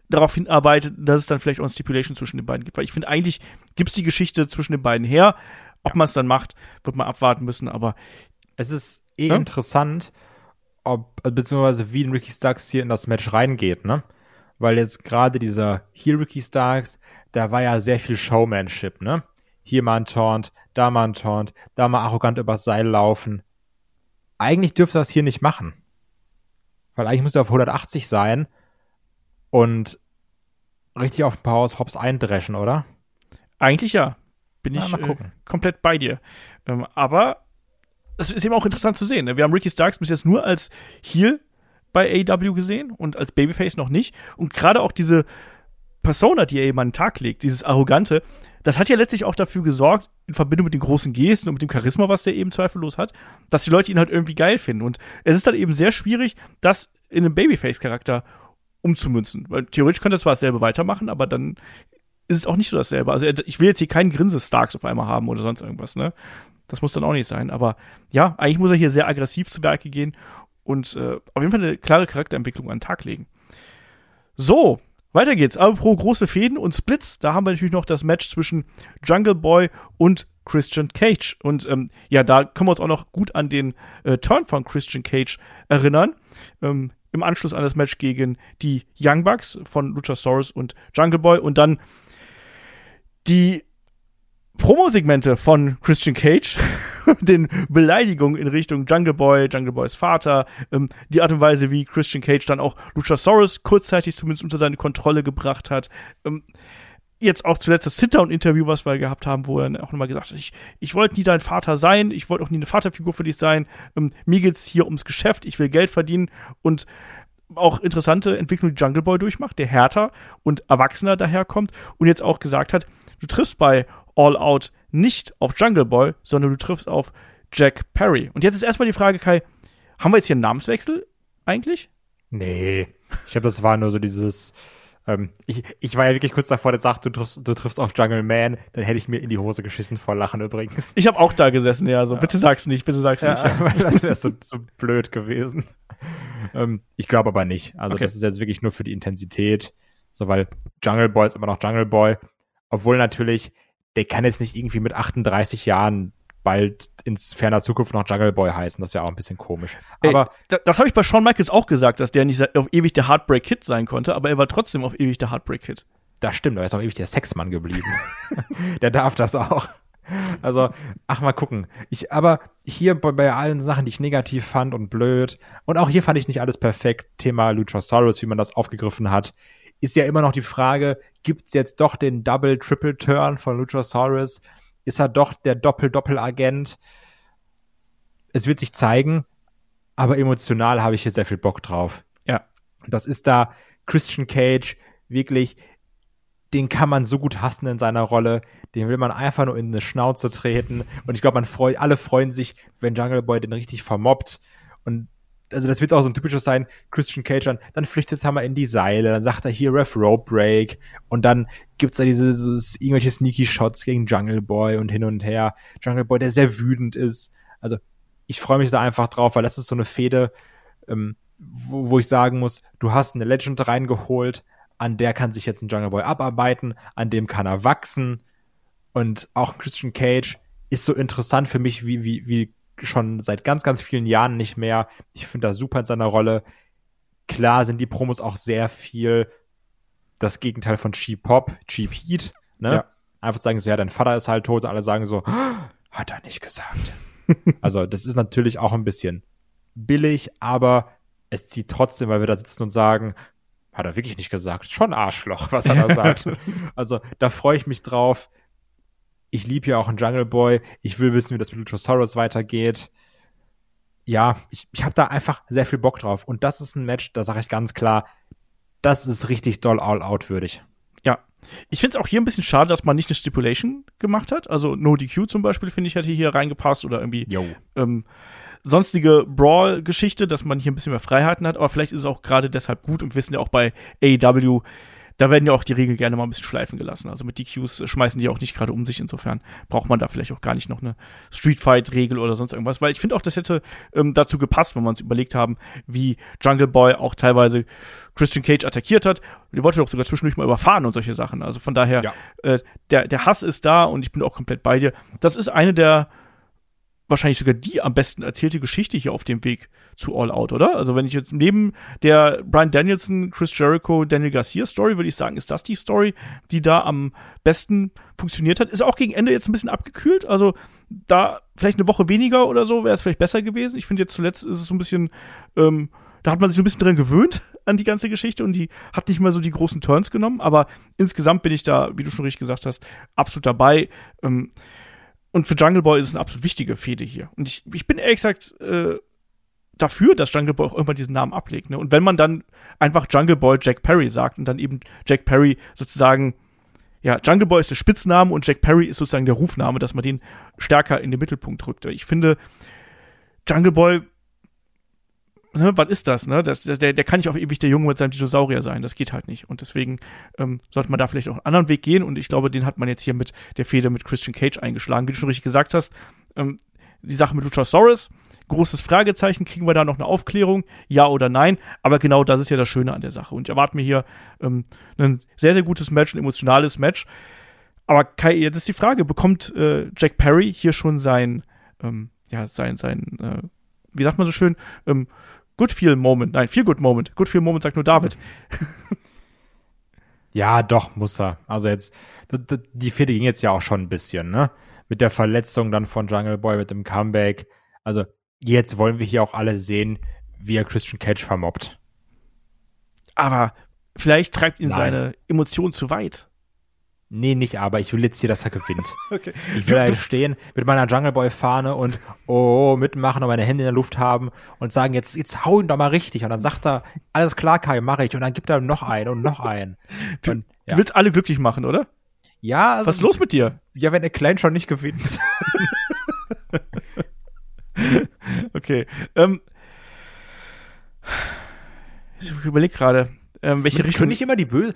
darauf hinarbeitet, dass es dann vielleicht auch eine Stipulation zwischen den beiden gibt. Weil ich finde, eigentlich gibt es die Geschichte zwischen den beiden her. Ob man es dann macht, wird man abwarten müssen, aber es ist eh ja? interessant, ob, beziehungsweise wie Ricky Starks hier in das Match reingeht, ne? Weil jetzt gerade dieser hier Ricky Starks, da war ja sehr viel Showmanship, ne? Hier mal ein Taunt, da mal ein Taunt, da mal arrogant übers Seil laufen. Eigentlich dürfte das hier nicht machen. Weil eigentlich muss er auf 180 sein und richtig auf ein paar Hops eindreschen, oder? Eigentlich ja bin ich äh, komplett bei dir. Ähm, aber es ist eben auch interessant zu sehen. Ne? Wir haben Ricky Starks bis jetzt nur als Heel bei AEW gesehen und als Babyface noch nicht. Und gerade auch diese Persona, die er eben an den Tag legt, dieses Arrogante, das hat ja letztlich auch dafür gesorgt, in Verbindung mit den großen Gesten und mit dem Charisma, was der eben zweifellos hat, dass die Leute ihn halt irgendwie geil finden. Und es ist dann eben sehr schwierig, das in einen Babyface-Charakter umzumünzen. Weil theoretisch könnte er zwar dasselbe weitermachen, aber dann ist es auch nicht so dasselbe. Also ich will jetzt hier keinen Grinse-Starks auf einmal haben oder sonst irgendwas, ne? Das muss dann auch nicht sein. Aber ja, eigentlich muss er hier sehr aggressiv zu Werke gehen und äh, auf jeden Fall eine klare Charakterentwicklung an den Tag legen. So, weiter geht's. Aber pro große Fäden und Splits, da haben wir natürlich noch das Match zwischen Jungle Boy und Christian Cage. Und ähm, ja, da können wir uns auch noch gut an den äh, Turn von Christian Cage erinnern. Ähm, Im Anschluss an das Match gegen die Young Bucks von Luchasaurus und Jungle Boy. Und dann die Promo-Segmente von Christian Cage, den Beleidigungen in Richtung Jungle Boy, Jungle Boys Vater, ähm, die Art und Weise, wie Christian Cage dann auch Luchasaurus kurzzeitig zumindest unter seine Kontrolle gebracht hat. Ähm, jetzt auch zuletzt das Sit-Down-Interview, was wir gehabt haben, wo er dann auch nochmal gesagt hat, ich, ich wollte nie dein Vater sein, ich wollte auch nie eine Vaterfigur für dich sein, ähm, mir geht's hier ums Geschäft, ich will Geld verdienen und auch interessante Entwicklung, die Jungle Boy durchmacht, der härter und erwachsener daherkommt und jetzt auch gesagt hat, du triffst bei All Out nicht auf Jungle Boy, sondern du triffst auf Jack Perry. Und jetzt ist erstmal die Frage, Kai, haben wir jetzt hier einen Namenswechsel eigentlich? Nee. Ich glaube, das war nur so dieses. Ähm, ich, ich war ja wirklich kurz davor, der sagt, du triffst, du triffst auf Jungle Man, dann hätte ich mir in die Hose geschissen vor Lachen übrigens. Ich habe auch da gesessen, ja, so, ja. bitte sag's nicht, bitte sag's ja, nicht. Weil das wäre so, so blöd gewesen. ähm, ich glaube aber nicht. Also, okay. das ist jetzt wirklich nur für die Intensität. So, weil Jungle Boy ist immer noch Jungle Boy. Obwohl natürlich, der kann jetzt nicht irgendwie mit 38 Jahren bald ins ferner Zukunft noch Jungle Boy heißen. Das wäre auch ein bisschen komisch. Aber Ey, das habe ich bei Shawn Michaels auch gesagt, dass der nicht auf ewig der Heartbreak Kid sein konnte, aber er war trotzdem auf ewig der Heartbreak Kid. Das stimmt, er ist auch ewig der Sexmann geblieben. der darf das auch. Also, ach mal gucken. Ich, aber hier bei, bei, allen Sachen, die ich negativ fand und blöd, und auch hier fand ich nicht alles perfekt. Thema Luchasaurus, wie man das aufgegriffen hat ist ja immer noch die Frage, gibt's jetzt doch den Double, Triple Turn von Luchasaurus? Ist er doch der Doppel-Doppel-Agent? Es wird sich zeigen, aber emotional habe ich hier sehr viel Bock drauf. Ja. Das ist da Christian Cage wirklich, den kann man so gut hassen in seiner Rolle, den will man einfach nur in eine Schnauze treten und ich glaube, man freut, alle freuen sich, wenn Jungle Boy den richtig vermobbt und also das wird auch so ein typisches sein, Christian Cage dann, dann flüchtet er mal in die Seile, dann sagt er hier Ref Rope Break und dann gibt's da dieses, dieses irgendwelche Sneaky Shots gegen Jungle Boy und hin und her. Jungle Boy, der sehr wütend ist. Also ich freue mich da einfach drauf, weil das ist so eine Fehde, ähm, wo, wo ich sagen muss, du hast eine Legend reingeholt, an der kann sich jetzt ein Jungle Boy abarbeiten, an dem kann er wachsen und auch Christian Cage ist so interessant für mich wie, wie, wie schon seit ganz, ganz vielen Jahren nicht mehr. Ich finde das super in seiner Rolle. Klar sind die Promos auch sehr viel das Gegenteil von Cheap Pop, Cheap Heat. Ne? Ja. Einfach sagen so, ja, dein Vater ist halt tot und alle sagen so, hat er nicht gesagt. also das ist natürlich auch ein bisschen billig, aber es zieht trotzdem, weil wir da sitzen und sagen, hat er wirklich nicht gesagt. Schon Arschloch, was er da sagt. also da freue ich mich drauf ich liebe ja auch einen Jungle Boy. Ich will wissen, wie das mit Luchasaurus weitergeht. Ja, ich, ich habe da einfach sehr viel Bock drauf. Und das ist ein Match, da sage ich ganz klar, das ist richtig doll all-out würdig. Ja. Ich finde es auch hier ein bisschen schade, dass man nicht eine Stipulation gemacht hat. Also No DQ zum Beispiel, finde ich, hätte hier reingepasst oder irgendwie ähm, sonstige Brawl-Geschichte, dass man hier ein bisschen mehr Freiheiten hat. Aber vielleicht ist es auch gerade deshalb gut und wir wissen ja auch bei AEW, da werden ja auch die Regeln gerne mal ein bisschen schleifen gelassen. Also mit DQs äh, schmeißen die auch nicht gerade um sich. Insofern braucht man da vielleicht auch gar nicht noch eine Street Fight-Regel oder sonst irgendwas. Weil ich finde auch, das hätte ähm, dazu gepasst, wenn wir uns überlegt haben, wie Jungle Boy auch teilweise Christian Cage attackiert hat. Die wollte doch sogar zwischendurch mal überfahren und solche Sachen. Also von daher, ja. äh, der, der Hass ist da und ich bin auch komplett bei dir. Das ist eine der wahrscheinlich sogar die am besten erzählte Geschichte hier auf dem Weg zu All Out, oder? Also wenn ich jetzt neben der Brian Danielson, Chris Jericho, Daniel Garcia Story, würde ich sagen, ist das die Story, die da am besten funktioniert hat. Ist auch gegen Ende jetzt ein bisschen abgekühlt, also da vielleicht eine Woche weniger oder so wäre es vielleicht besser gewesen. Ich finde jetzt zuletzt ist es so ein bisschen, ähm, da hat man sich so ein bisschen dran gewöhnt an die ganze Geschichte und die hat nicht mehr so die großen Turns genommen, aber insgesamt bin ich da, wie du schon richtig gesagt hast, absolut dabei. Ähm, und für Jungle Boy ist es eine absolut wichtige Fehde hier. Und ich, ich bin ehrlich gesagt äh, dafür, dass Jungle Boy auch irgendwann diesen Namen ablegt. Ne? Und wenn man dann einfach Jungle Boy Jack Perry sagt und dann eben Jack Perry sozusagen, ja, Jungle Boy ist der Spitzname und Jack Perry ist sozusagen der Rufname, dass man den stärker in den Mittelpunkt rückt. Ich finde, Jungle Boy ne, was ist das, ne? Das, der, der kann nicht auf ewig der Junge mit seinem Dinosaurier sein. Das geht halt nicht. Und deswegen ähm, sollte man da vielleicht auch einen anderen Weg gehen. Und ich glaube, den hat man jetzt hier mit der Feder mit Christian Cage eingeschlagen. Wie du schon richtig gesagt hast, ähm, die Sache mit Luchasaurus, großes Fragezeichen, kriegen wir da noch eine Aufklärung, ja oder nein? Aber genau das ist ja das Schöne an der Sache. Und ich erwarte mir hier ähm, ein sehr, sehr gutes Match, ein emotionales Match. Aber Kai, jetzt ist die Frage, bekommt äh, Jack Perry hier schon sein, ähm, ja, sein, sein, äh, wie sagt man so schön, ähm, Good Feel Moment, nein, Feel Good Moment. Good Feel Moment sagt nur David. ja, doch, muss er. Also jetzt, die Fehde ging jetzt ja auch schon ein bisschen, ne? Mit der Verletzung dann von Jungle Boy, mit dem Comeback. Also jetzt wollen wir hier auch alle sehen, wie er Christian Cage vermobbt. Aber vielleicht treibt ihn Nein. seine Emotion zu weit. Nee, nicht aber. Ich will jetzt hier, dass er gewinnt. okay. Ich will halt stehen mit meiner Jungle Boy Fahne und oh, mitmachen und meine Hände in der Luft haben und sagen, jetzt, jetzt hau ihn doch mal richtig. Und dann sagt er, alles klar, Kai, mache ich. Und dann gibt er noch einen und noch einen. Du, und, ja. du willst alle glücklich machen, oder? Ja. Also, Was ist los mit dir? Ja, wenn der Klein schon nicht gewinnt. okay. Ähm, ich überlege gerade ähm, welche Richtung. nicht immer die Bösen.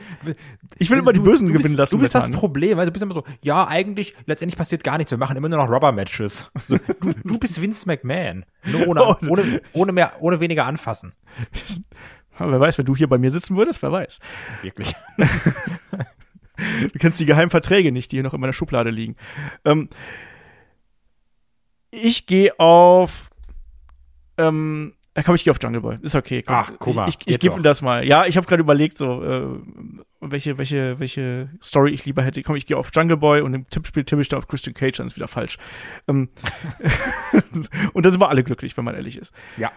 Ich will also immer die Bösen gewinnen lassen. Du bist das Problem, weil du bist immer so, ja, eigentlich, letztendlich passiert gar nichts. Wir machen immer nur noch Rubber-Matches. So, du, du bist Vince McMahon. Nur ohne, oh. ohne, ohne, mehr, ohne weniger anfassen. wer weiß, wenn du hier bei mir sitzen würdest, wer weiß. Wirklich. du kennst die geheimen Verträge nicht, die hier noch in meiner Schublade liegen. Ähm, ich gehe auf ähm, ja, komm, ich gehe auf Jungle Boy. Ist okay. Komm. Ach, guck mal. Ich, ich, ich gebe ihm das mal. Ja, ich habe gerade überlegt, so, äh, welche, welche, welche Story ich lieber hätte. Komm, ich gehe auf Jungle Boy und im Tippspiel tippe ich dann auf Christian Cage, dann ist wieder falsch. Ähm, und dann sind wir alle glücklich, wenn man ehrlich ist. Ja.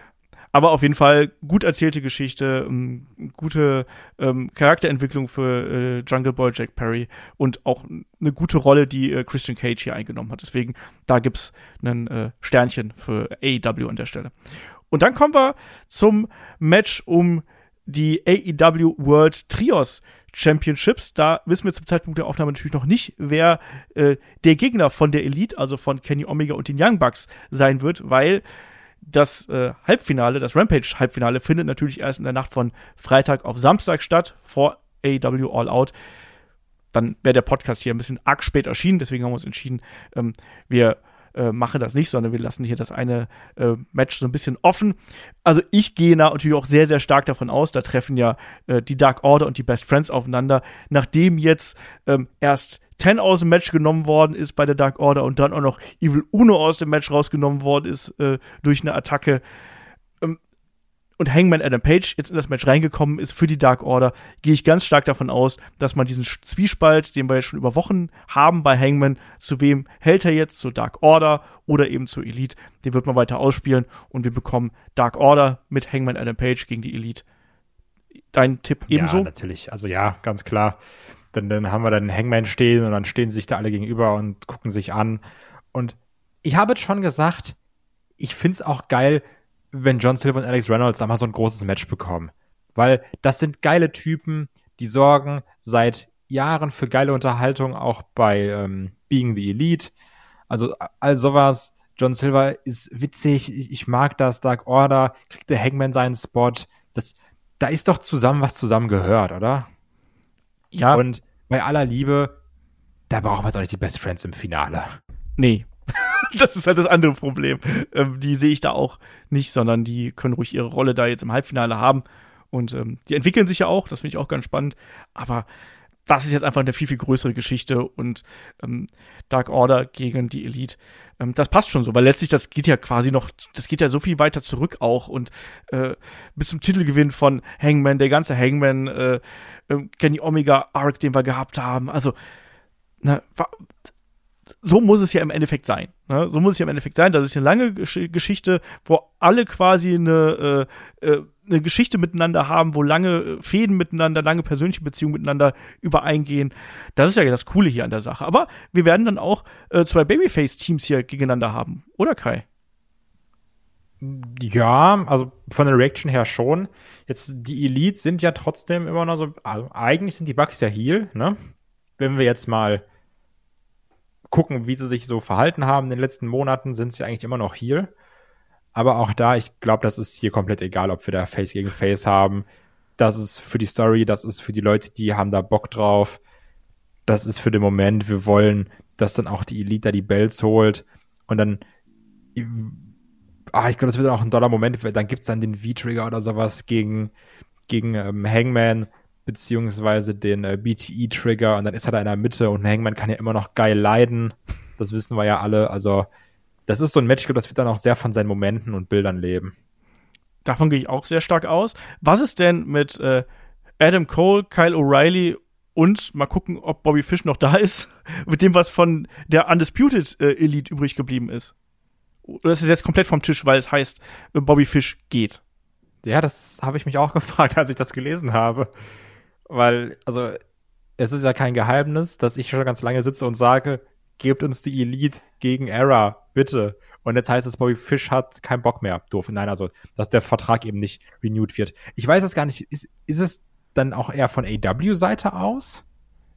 Aber auf jeden Fall gut erzählte Geschichte, ähm, gute ähm, Charakterentwicklung für äh, Jungle Boy Jack Perry und auch eine gute Rolle, die äh, Christian Cage hier eingenommen hat. Deswegen, da gibt's ein äh, Sternchen für AEW an der Stelle. Und dann kommen wir zum Match um die AEW World Trios Championships. Da wissen wir zum Zeitpunkt der Aufnahme natürlich noch nicht, wer äh, der Gegner von der Elite, also von Kenny Omega und den Young Bucks sein wird, weil das äh, Halbfinale, das Rampage-Halbfinale, findet natürlich erst in der Nacht von Freitag auf Samstag statt, vor AEW All Out. Dann wäre der Podcast hier ein bisschen arg spät erschienen, deswegen haben wir uns entschieden, ähm, wir äh, mache das nicht, sondern wir lassen hier das eine äh, Match so ein bisschen offen. Also ich gehe natürlich auch sehr, sehr stark davon aus, da treffen ja äh, die Dark Order und die Best Friends aufeinander, nachdem jetzt ähm, erst Ten aus dem Match genommen worden ist bei der Dark Order und dann auch noch Evil Uno aus dem Match rausgenommen worden ist äh, durch eine Attacke und Hangman Adam Page jetzt in das Match reingekommen ist für die Dark Order, gehe ich ganz stark davon aus, dass man diesen Zwiespalt, den wir jetzt schon über Wochen haben bei Hangman, zu wem hält er jetzt, zur Dark Order oder eben zur Elite, den wird man weiter ausspielen und wir bekommen Dark Order mit Hangman Adam Page gegen die Elite. Dein Tipp ebenso? Ja, natürlich. Also ja, ganz klar. Dann, dann haben wir dann Hangman stehen und dann stehen sich da alle gegenüber und gucken sich an. Und ich habe jetzt schon gesagt, ich finde es auch geil, wenn John Silver und Alex Reynolds da mal so ein großes Match bekommen. Weil das sind geile Typen, die sorgen seit Jahren für geile Unterhaltung, auch bei ähm, Being the Elite. Also all sowas. John Silver ist witzig, ich, ich mag das, Dark Order, kriegt der Hangman seinen Spot. Das, da ist doch zusammen was zusammen gehört, oder? Ja. Und bei aller Liebe, da brauchen wir jetzt auch nicht die Best Friends im Finale. Nee, das ist halt das andere Problem. Ähm, die sehe ich da auch nicht, sondern die können ruhig ihre Rolle da jetzt im Halbfinale haben. Und ähm, die entwickeln sich ja auch, das finde ich auch ganz spannend. Aber das ist jetzt einfach eine viel, viel größere Geschichte und ähm, Dark Order gegen die Elite, ähm, das passt schon so, weil letztlich das geht ja quasi noch, das geht ja so viel weiter zurück auch und äh, bis zum Titelgewinn von Hangman, der ganze Hangman, äh, äh, Kenny Omega Arc, den wir gehabt haben, also na, so muss es ja im Endeffekt sein. Ne? So muss es ja im Endeffekt sein. Das ist eine lange Gesch Geschichte, wo alle quasi eine, äh, äh, eine Geschichte miteinander haben, wo lange äh, Fäden miteinander, lange persönliche Beziehungen miteinander übereingehen. Das ist ja das Coole hier an der Sache. Aber wir werden dann auch äh, zwei Babyface-Teams hier gegeneinander haben, oder Kai? Ja, also von der Reaction her schon. Jetzt die Elite sind ja trotzdem immer noch so, also eigentlich sind die Bugs ja Heal, ne? Wenn wir jetzt mal gucken, wie sie sich so verhalten haben in den letzten Monaten, sind sie eigentlich immer noch hier. Aber auch da, ich glaube, das ist hier komplett egal, ob wir da Face gegen Face haben. Das ist für die Story, das ist für die Leute, die haben da Bock drauf. Das ist für den Moment. Wir wollen, dass dann auch die Elite da die Bells holt. Und dann, ah, ich glaube, das wird auch ein toller Moment. Dann gibt's dann den V-Trigger oder sowas gegen, gegen ähm, Hangman beziehungsweise den äh, BTE-Trigger und dann ist er da in der Mitte und Hangman kann ja immer noch geil leiden. Das wissen wir ja alle. Also, das ist so ein Match, das wird dann auch sehr von seinen Momenten und Bildern leben. Davon gehe ich auch sehr stark aus. Was ist denn mit äh, Adam Cole, Kyle O'Reilly und mal gucken, ob Bobby Fish noch da ist, mit dem, was von der Undisputed äh, Elite übrig geblieben ist? Oder ist es jetzt komplett vom Tisch, weil es heißt, äh, Bobby Fish geht? Ja, das habe ich mich auch gefragt, als ich das gelesen habe. Weil, also, es ist ja kein Geheimnis, dass ich schon ganz lange sitze und sage, gebt uns die Elite gegen Era, bitte. Und jetzt heißt es, Bobby Fish hat keinen Bock mehr. Doof. Nein, also, dass der Vertrag eben nicht renewed wird. Ich weiß es gar nicht. Ist, ist es dann auch eher von AW-Seite aus?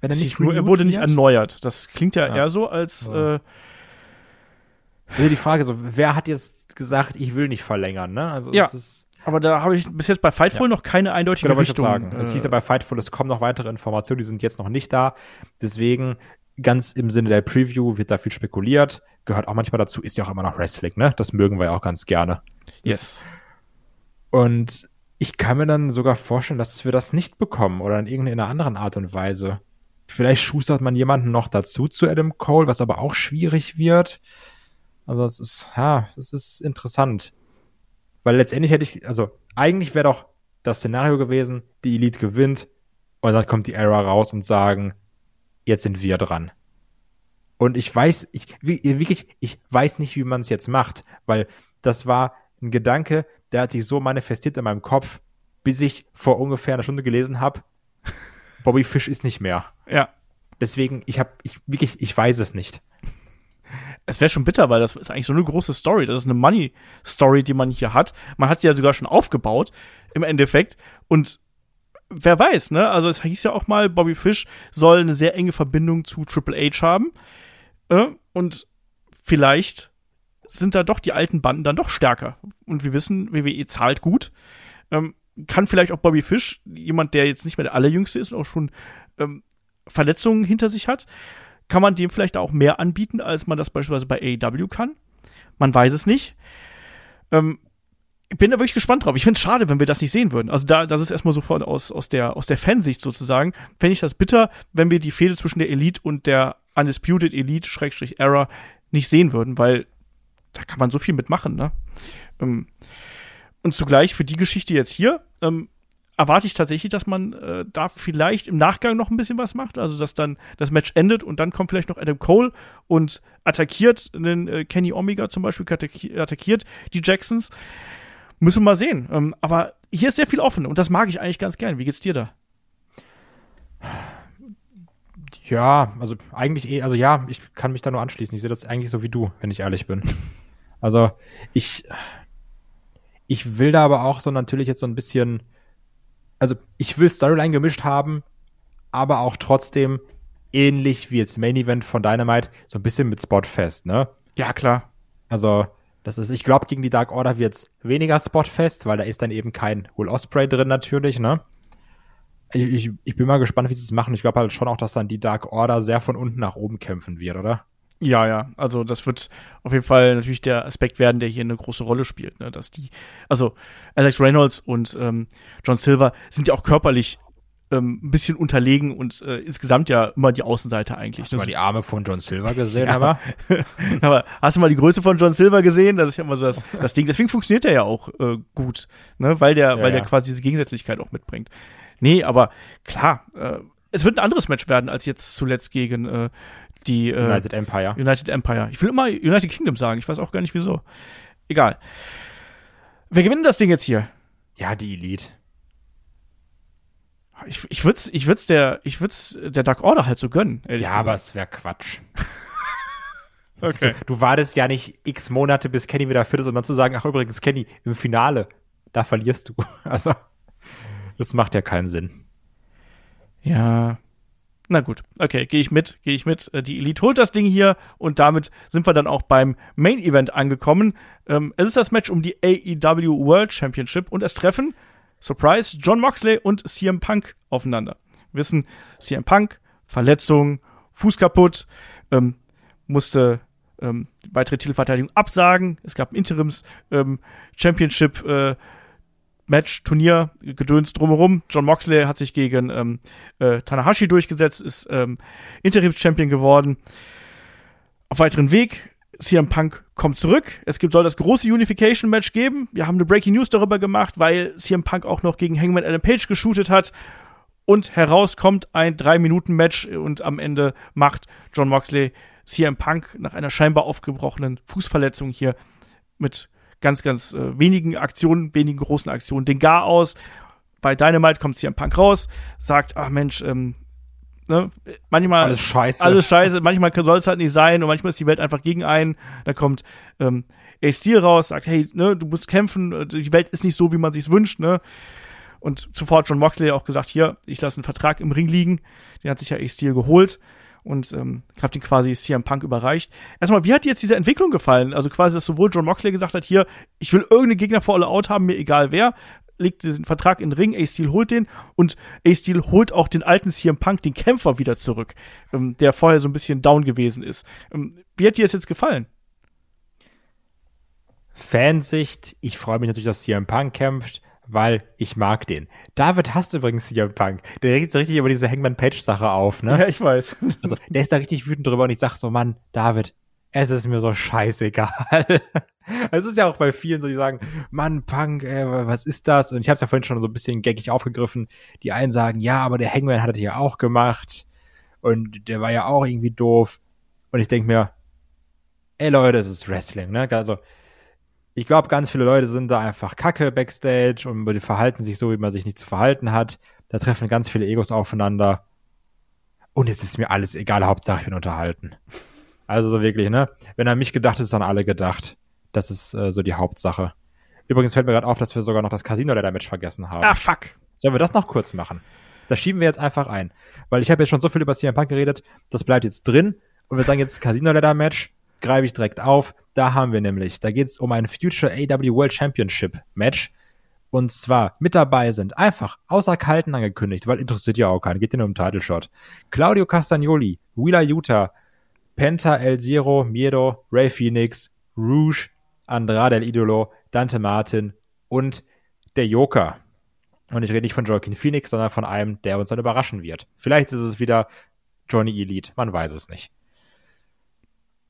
Wenn er nicht nur, er wurde nicht erneuert. Das klingt ja, ja. eher so, als. Ja. Äh, also die Frage so, wer hat jetzt gesagt, ich will nicht verlängern, ne? Also ja. es ist aber da habe ich bis jetzt bei Fightful ja. noch keine eindeutige genau, Richtung. Sagen. Äh, es hieß ja bei Fightful, es kommen noch weitere Informationen, die sind jetzt noch nicht da. Deswegen, ganz im Sinne der Preview, wird da viel spekuliert. Gehört auch manchmal dazu, ist ja auch immer noch Wrestling, ne? Das mögen wir ja auch ganz gerne. Yes. Und ich kann mir dann sogar vorstellen, dass wir das nicht bekommen oder in irgendeiner anderen Art und Weise. Vielleicht schustert man jemanden noch dazu zu Adam Cole, was aber auch schwierig wird. Also es ist, ja, es ist interessant. Weil letztendlich hätte ich, also eigentlich wäre doch das Szenario gewesen, die Elite gewinnt und dann kommt die Era raus und sagen, jetzt sind wir dran. Und ich weiß, ich wirklich, ich weiß nicht, wie man es jetzt macht, weil das war ein Gedanke, der hat sich so manifestiert in meinem Kopf, bis ich vor ungefähr einer Stunde gelesen habe, Bobby Fish ist nicht mehr. Ja. Deswegen, ich habe, ich wirklich, ich weiß es nicht es wäre schon bitter, weil das ist eigentlich so eine große Story. Das ist eine Money-Story, die man hier hat. Man hat sie ja sogar schon aufgebaut, im Endeffekt. Und wer weiß, ne? Also es hieß ja auch mal, Bobby Fish soll eine sehr enge Verbindung zu Triple H haben. Äh? Und vielleicht sind da doch die alten Banden dann doch stärker. Und wir wissen, WWE zahlt gut. Ähm, kann vielleicht auch Bobby Fish, jemand, der jetzt nicht mehr der allerjüngste ist und auch schon ähm, Verletzungen hinter sich hat, kann man dem vielleicht auch mehr anbieten, als man das beispielsweise bei AEW kann. Man weiß es nicht. Ähm, ich bin da wirklich gespannt drauf. Ich finde es schade, wenn wir das nicht sehen würden. Also da, das ist erstmal sofort aus, aus der, aus der Fansicht sozusagen. Fände ich das bitter, wenn wir die Fehde zwischen der Elite und der Undisputed Elite, Schrägstrich Era, nicht sehen würden, weil da kann man so viel mitmachen, ne? Ähm, und zugleich für die Geschichte jetzt hier, ähm, erwarte ich tatsächlich, dass man äh, da vielleicht im Nachgang noch ein bisschen was macht. Also, dass dann das Match endet und dann kommt vielleicht noch Adam Cole und attackiert den äh, Kenny Omega zum Beispiel, attackiert die Jacksons. Müssen wir mal sehen. Ähm, aber hier ist sehr viel offen und das mag ich eigentlich ganz gern. Wie geht's dir da? Ja, also eigentlich eh, also ja, ich kann mich da nur anschließen. Ich sehe das eigentlich so wie du, wenn ich ehrlich bin. Also ich, ich will da aber auch so natürlich jetzt so ein bisschen also ich will Storyline gemischt haben, aber auch trotzdem ähnlich wie jetzt Main Event von Dynamite, so ein bisschen mit Spotfest, ne? Ja, klar. Also, das ist, ich glaube, gegen die Dark Order wird's weniger Spotfest, weil da ist dann eben kein Will Osprey drin natürlich, ne? Ich, ich, ich bin mal gespannt, wie sie es machen. Ich glaube halt schon auch, dass dann die Dark Order sehr von unten nach oben kämpfen wird, oder? Ja, ja, also das wird auf jeden Fall natürlich der Aspekt werden, der hier eine große Rolle spielt, ne? dass die, also Alex Reynolds und ähm, John Silver sind ja auch körperlich ähm, ein bisschen unterlegen und äh, insgesamt ja immer die Außenseite eigentlich. Hast du mal die Arme von John Silver gesehen, ja. aber? aber hast du mal die Größe von John Silver gesehen? Das ist ja immer so das, das Ding. Deswegen funktioniert er ja auch äh, gut, ne? weil der, ja, weil der quasi diese Gegensätzlichkeit auch mitbringt. Nee, aber klar, äh, es wird ein anderes Match werden als jetzt zuletzt gegen äh, die äh, United Empire. United Empire. Ich will immer United Kingdom sagen. Ich weiß auch gar nicht wieso. Egal. Wer gewinnt das Ding jetzt hier? Ja, die Elite. Ich, ich würde es ich würd's der, ich würd's der Dark Order halt so gönnen. Ja, gesagt. aber es wäre Quatsch. okay. Du, du wartest ja nicht x Monate, bis Kenny wieder fit ist, um dann zu sagen, ach übrigens, Kenny, im Finale, da verlierst du. Also, das macht ja keinen Sinn. Ja, Na gut, okay, gehe ich mit, gehe ich mit. Äh, die Elite holt das Ding hier und damit sind wir dann auch beim Main Event angekommen. Ähm, es ist das Match um die AEW World Championship und es treffen, Surprise, John Moxley und CM Punk aufeinander. Wir wissen, CM Punk, Verletzung, Fuß kaputt, ähm, musste ähm, weitere Titelverteidigung absagen. Es gab ein Interims ähm, Championship äh, Match, Turnier, Gedöns drumherum. John Moxley hat sich gegen ähm, äh, Tanahashi durchgesetzt, ist ähm, Interims-Champion geworden. Auf weiteren Weg, CM Punk kommt zurück. Es gibt, soll das große Unification-Match geben. Wir haben eine Breaking News darüber gemacht, weil CM Punk auch noch gegen Hangman Adam Page geshootet hat. Und heraus kommt ein 3-Minuten-Match und am Ende macht John Moxley CM Punk nach einer scheinbar aufgebrochenen Fußverletzung hier mit ganz, ganz äh, wenigen Aktionen, wenigen großen Aktionen den Gar aus. Bei Dynamite kommt CM Punk raus, sagt, ach Mensch, ähm, ne, manchmal Alles scheiße. alles scheiße, manchmal soll es halt nicht sein und manchmal ist die Welt einfach gegen einen. Da kommt ähm, Ace Steel raus, sagt, hey, ne, du musst kämpfen, die Welt ist nicht so, wie man sich's wünscht, ne? Und zuvor hat John Moxley auch gesagt, hier, ich lasse einen Vertrag im Ring liegen. Den hat sich ja Ace Steel geholt und ähm, habe den quasi CM Punk überreicht. Erstmal, wie hat dir jetzt diese Entwicklung gefallen? Also quasi, dass sowohl John Moxley gesagt hat, hier, ich will irgendeinen Gegner vor All Out haben, mir egal wer, legt diesen Vertrag in den Ring, Ace Steel holt den und Ace Steel holt auch den alten CM Punk, den Kämpfer, wieder zurück, ähm, der vorher so ein bisschen down gewesen ist. Ähm, wie hat dir das jetzt gefallen? Fansicht, ich freue mich natürlich, dass CM Punk kämpft, weil ich mag den. David hasst übrigens CM Punk. Der regt so richtig über diese Hangman Page Sache auf, ne? ich weiß. Also, der ist da richtig wütend drüber und ich sag so, Mann, David, es ist mir so scheißegal. Es ist ja auch bei vielen so, die sagen, Mann, Punk, ey, was ist das? Und ich habe es ja vorhin schon so ein bisschen gaggig aufgegriffen. Die einen sagen, ja, aber der Hangman hat das ja auch gemacht und der war ja auch irgendwie doof. Und ich denk mir, ey Leute, es ist Wrestling, ne? Also, ich glaube, ganz viele Leute sind da einfach kacke backstage und die verhalten sich so, wie man sich nicht zu verhalten hat. Da treffen ganz viele Egos aufeinander. Und jetzt ist mir alles egal, Hauptsache ich bin unterhalten. Also so wirklich, ne? Wenn an mich gedacht ist, ist an alle gedacht. Das ist äh, so die Hauptsache. Übrigens fällt mir gerade auf, dass wir sogar noch das Casino-Leather-Match vergessen haben. Ah, fuck. Sollen wir das noch kurz machen? Das schieben wir jetzt einfach ein. Weil ich habe jetzt schon so viel über CM Punk geredet, das bleibt jetzt drin. Und wir sagen jetzt Casino-Leather-Match, greife ich direkt auf. Da haben wir nämlich, da geht es um ein Future AW World Championship Match. Und zwar mit dabei sind einfach außer Kalten angekündigt, weil interessiert ja auch keinen, geht ja nur um Title Shot. Claudio Castagnoli, Wheeler Utah, Penta El Zero, Miedo, Ray Phoenix, Rouge, Andrade El Idolo, Dante Martin und der Joker. Und ich rede nicht von Joaquin Phoenix, sondern von einem, der uns dann überraschen wird. Vielleicht ist es wieder Johnny Elite, man weiß es nicht.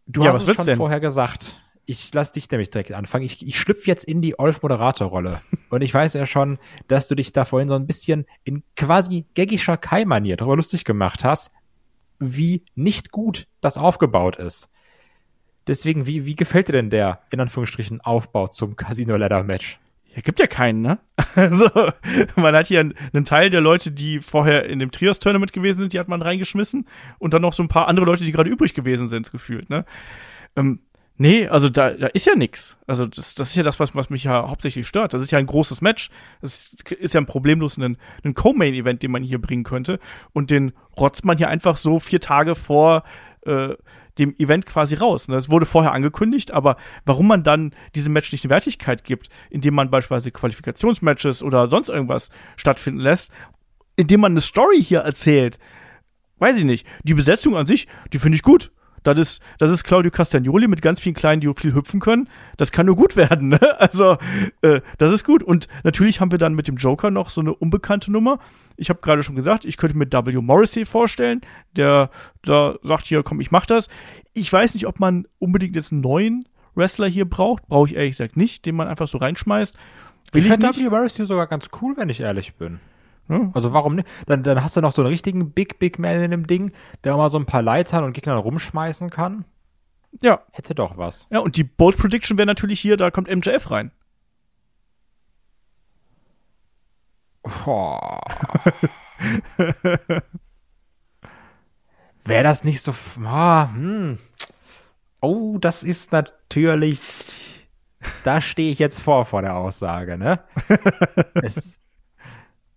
Du Ja, hast was es schon denn? vorher gesagt. Ich lass dich nämlich direkt anfangen. Ich, ich schlüpfe jetzt in die Olf-Moderator-Rolle. Und ich weiß ja schon, dass du dich da vorhin so ein bisschen in quasi gaggischer Kai-Manier darüber lustig gemacht hast, wie nicht gut das aufgebaut ist. Deswegen, wie, wie gefällt dir denn der, in Anführungsstrichen, Aufbau zum Casino-Ladder-Match? Ja, gibt ja keinen, ne? Also, man hat hier einen, Teil der Leute, die vorher in dem Trios-Tournament gewesen sind, die hat man reingeschmissen. Und dann noch so ein paar andere Leute, die gerade übrig gewesen sind, gefühlt, ne? Ähm, nee, also da, da ist ja nix. Also das, das ist ja das, was, was mich ja hauptsächlich stört. Das ist ja ein großes Match. Das ist ja ein problemlos ein, ein Co-Main-Event, den man hier bringen könnte. Und den rotzt man hier einfach so vier Tage vor äh, dem Event quasi raus. Ne? Es wurde vorher angekündigt, aber warum man dann diesem Match nicht eine Wertigkeit gibt, indem man beispielsweise Qualifikationsmatches oder sonst irgendwas stattfinden lässt, indem man eine Story hier erzählt, weiß ich nicht. Die Besetzung an sich, die finde ich gut. Das ist, das ist Claudio Castagnoli mit ganz vielen Kleinen, die viel hüpfen können. Das kann nur gut werden, ne? Also, äh, das ist gut. Und natürlich haben wir dann mit dem Joker noch so eine unbekannte Nummer. Ich habe gerade schon gesagt, ich könnte mir W. Morrissey vorstellen, der da sagt hier, komm, ich mach das. Ich weiß nicht, ob man unbedingt jetzt einen neuen Wrestler hier braucht. Brauche ich ehrlich gesagt nicht, den man einfach so reinschmeißt. Will ich ich finde nicht. W. Morrissey sogar ganz cool, wenn ich ehrlich bin. Ja. Also warum nicht? Dann, dann hast du noch so einen richtigen Big, Big Man in dem Ding, der mal so ein paar Leitern und Gegnern rumschmeißen kann. Ja, Hätte doch was. Ja, und die Bold Prediction wäre natürlich hier, da kommt MJF rein. Boah. Wäre das nicht so. Ah, hm. Oh, das ist natürlich. Da stehe ich jetzt vor vor der Aussage, ne? es,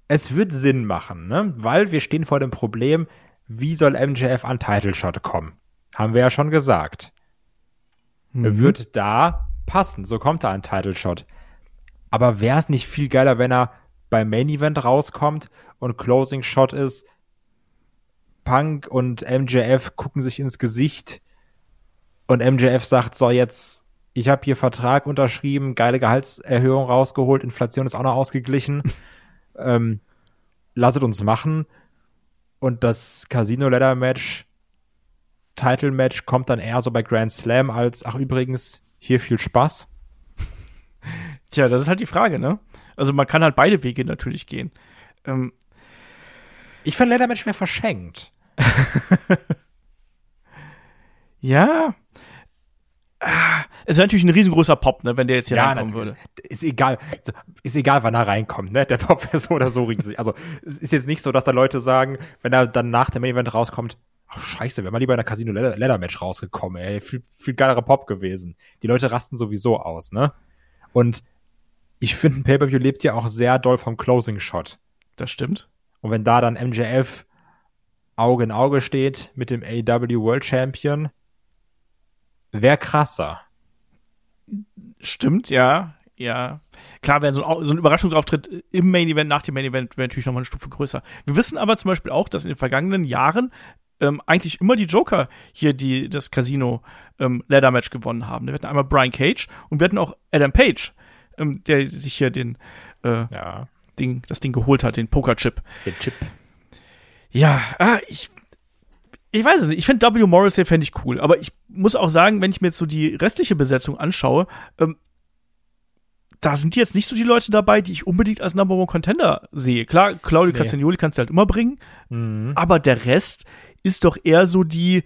es wird Sinn machen, ne? Weil wir stehen vor dem Problem, wie soll MJF an Title Shot kommen? Haben wir ja schon gesagt. Er wird da passen, so kommt er an Title Shot. Aber wäre es nicht viel geiler, wenn er beim Main Event rauskommt und Closing Shot ist, Punk und MJF gucken sich ins Gesicht und MJF sagt, so jetzt, ich habe hier Vertrag unterschrieben, geile Gehaltserhöhung rausgeholt, Inflation ist auch noch ausgeglichen, ähm, lasset uns machen und das Casino Ladder Match Title Match kommt dann eher so bei Grand Slam als, ach übrigens, hier viel Spaß. Tja, das ist halt die Frage, ne? Also man kann halt beide Wege natürlich gehen. Ähm, Ich fand Ladder Match wäre verschenkt. ja. Ah, Es wäre natürlich ein riesengroßer Pop, ne, wenn der jetzt hier Ja, reinkommen natürlich. würde. Ist egal, ist egal, wann er reinkommt, ne? Der Pop wäre so oder so riesig. Also, es ist jetzt nicht so, dass da Leute sagen, wenn er dann nach dem Main Event rauskommt, ach scheiße, wäre mal lieber in der Casino Ladder Match rausgekommen, ey, viel, viel geilerer Pop gewesen. Die Leute rasten sowieso aus, ne? Und ich finde, ein Pay-Per-View lebt ja auch sehr doll vom Closing Shot. Das stimmt. Und wenn da dann MJF Auge in Auge steht mit dem AW World Champion, wäre krasser. Stimmt, ja. Ja. Klar, wäre so, so ein Überraschungsauftritt im Main Event, nach dem Main Event, wäre natürlich nochmal eine Stufe größer. Wir wissen aber zum Beispiel auch, dass in den vergangenen Jahren ähm, eigentlich immer die Joker hier die, das Casino ähm, Ladder Match gewonnen haben. Wir hatten einmal Brian Cage und wir hatten auch Adam Page, ähm, der sich hier den, äh, Ja. Ding, das Ding geholt hat, den Pokerchip. Der Chip. Ja, ah, ich, ich weiß es nicht. Ich finde W. Morrissey fände ich cool. Aber ich muss auch sagen, wenn ich mir jetzt so die restliche Besetzung anschaue, ähm, da sind jetzt nicht so die Leute dabei, die ich unbedingt als Number One Contender sehe. Klar, Claudio Nee. Castagnoli kannst du halt immer bringen, Mhm. aber der Rest ist doch eher so die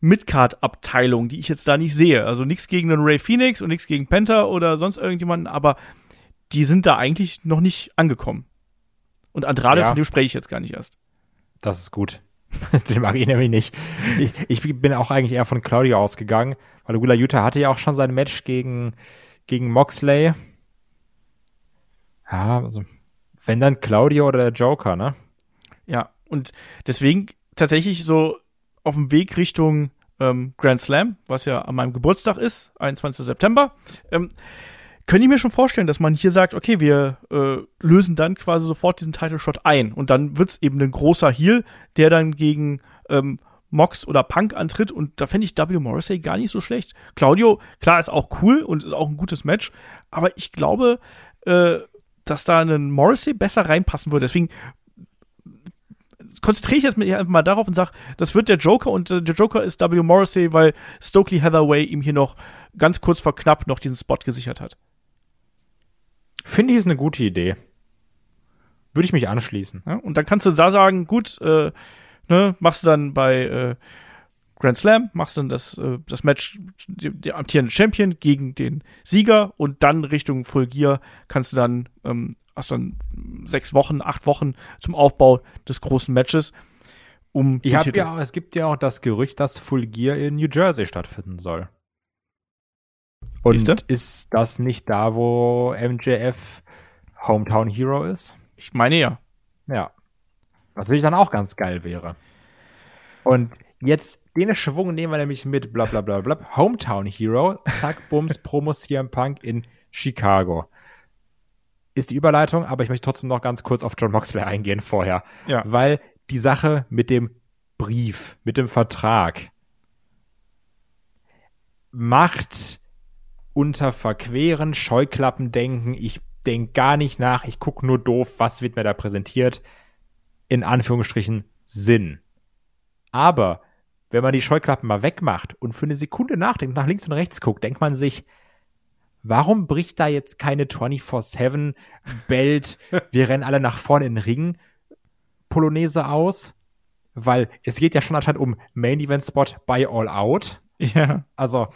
Midcard-Abteilung, die ich jetzt da nicht sehe. Also nichts gegen den Ray Phoenix und nichts gegen Penta oder sonst irgendjemanden, aber die sind da eigentlich noch nicht angekommen. Und Andrade, Ja. von dem spreche ich jetzt gar nicht erst. Das ist gut. Den mag ich nämlich nicht. Ich, ich bin auch eigentlich eher von Claudio ausgegangen, weil Willa Utah hatte ja auch schon sein Match gegen, gegen Moxley. Ja, also, wenn dann Claudio oder der Joker, ne? Ja, und deswegen tatsächlich so auf dem Weg Richtung ähm, Grand Slam, was ja an meinem Geburtstag ist, 21. September, ähm, könnte ich mir schon vorstellen, dass man hier sagt, okay, wir äh, lösen dann quasi sofort diesen Title Shot ein und dann wird's eben ein großer Heel, der dann gegen ähm, Mox oder Punk antritt und da fände ich W. Morrissey gar nicht so schlecht. Claudio, klar, ist auch cool und ist auch ein gutes Match, aber ich glaube, äh, dass da ein Morrissey besser reinpassen würde. Deswegen konzentriere ich jetzt einfach mal darauf und sage, das wird der Joker und äh, der Joker ist W. Morrissey, weil Stokely Hathaway ihm hier noch ganz kurz vor knapp noch diesen Spot gesichert hat. Finde ich ist eine gute Idee. Würde ich mich anschließen. Ja? Und dann kannst du da sagen, gut, äh, ne, machst du dann bei äh, Grand Slam, machst dann das, äh, das Match, der, der amtierende Champion gegen den Sieger und dann Richtung Full Gear kannst du dann, ähm, hast dann sechs Wochen, acht Wochen zum Aufbau des großen Matches. Um Ich hab Titel. ja, auch- es gibt ja auch das Gerücht, dass Full Gear in New Jersey stattfinden soll. Und Siehste? ist das nicht da, wo MJF Hometown Hero ist? Ich meine ja. Ja. Was natürlich dann auch ganz geil wäre. Und jetzt den Schwung nehmen wir nämlich mit bla bla bla bla. Hometown Hero, zack, Bums, Promo CM Punk in Chicago. Ist die Überleitung, aber ich möchte trotzdem noch ganz kurz auf John Moxley eingehen vorher. Ja. Weil die Sache mit dem Brief, mit dem Vertrag macht unter Verqueren, Scheuklappen denken, ich denk gar nicht nach, ich guck nur doof, was wird mir da präsentiert, in Anführungsstrichen Sinn. Aber wenn man die Scheuklappen mal wegmacht und für eine Sekunde nachdenkt, nach links und rechts guckt, denkt man sich, warum bricht da jetzt keine 24-7 Belt, wir rennen alle nach vorne in den Ring Polonaise aus? Weil es geht ja schon anscheinend um Main Event Spot by All Out. Ja. Also,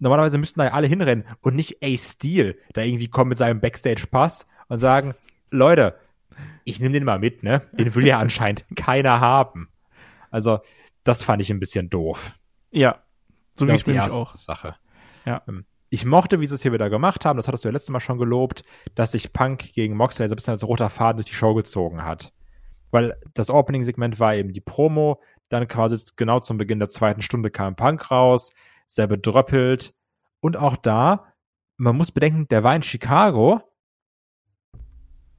normalerweise müssten da ja alle hinrennen und nicht Ace Steel da irgendwie kommen mit seinem Backstage-Pass und sagen, Leute, ich nehme den mal mit, ne? Den will ja anscheinend keiner haben. Also, das fand ich ein bisschen doof. Ja. So es mir die erste auch. Sache. Ja. Ähm, Ich mochte, wie sie es hier wieder gemacht haben, das hattest du ja letztes Mal schon gelobt, dass sich Punk gegen Moxley so ein bisschen als roter Faden durch die Show gezogen hat. Weil das Opening-Segment war eben die Promo, Dann quasi genau zum Beginn der zweiten Stunde kam Punk raus, sehr bedröppelt. Und auch da, man muss bedenken, der war in Chicago.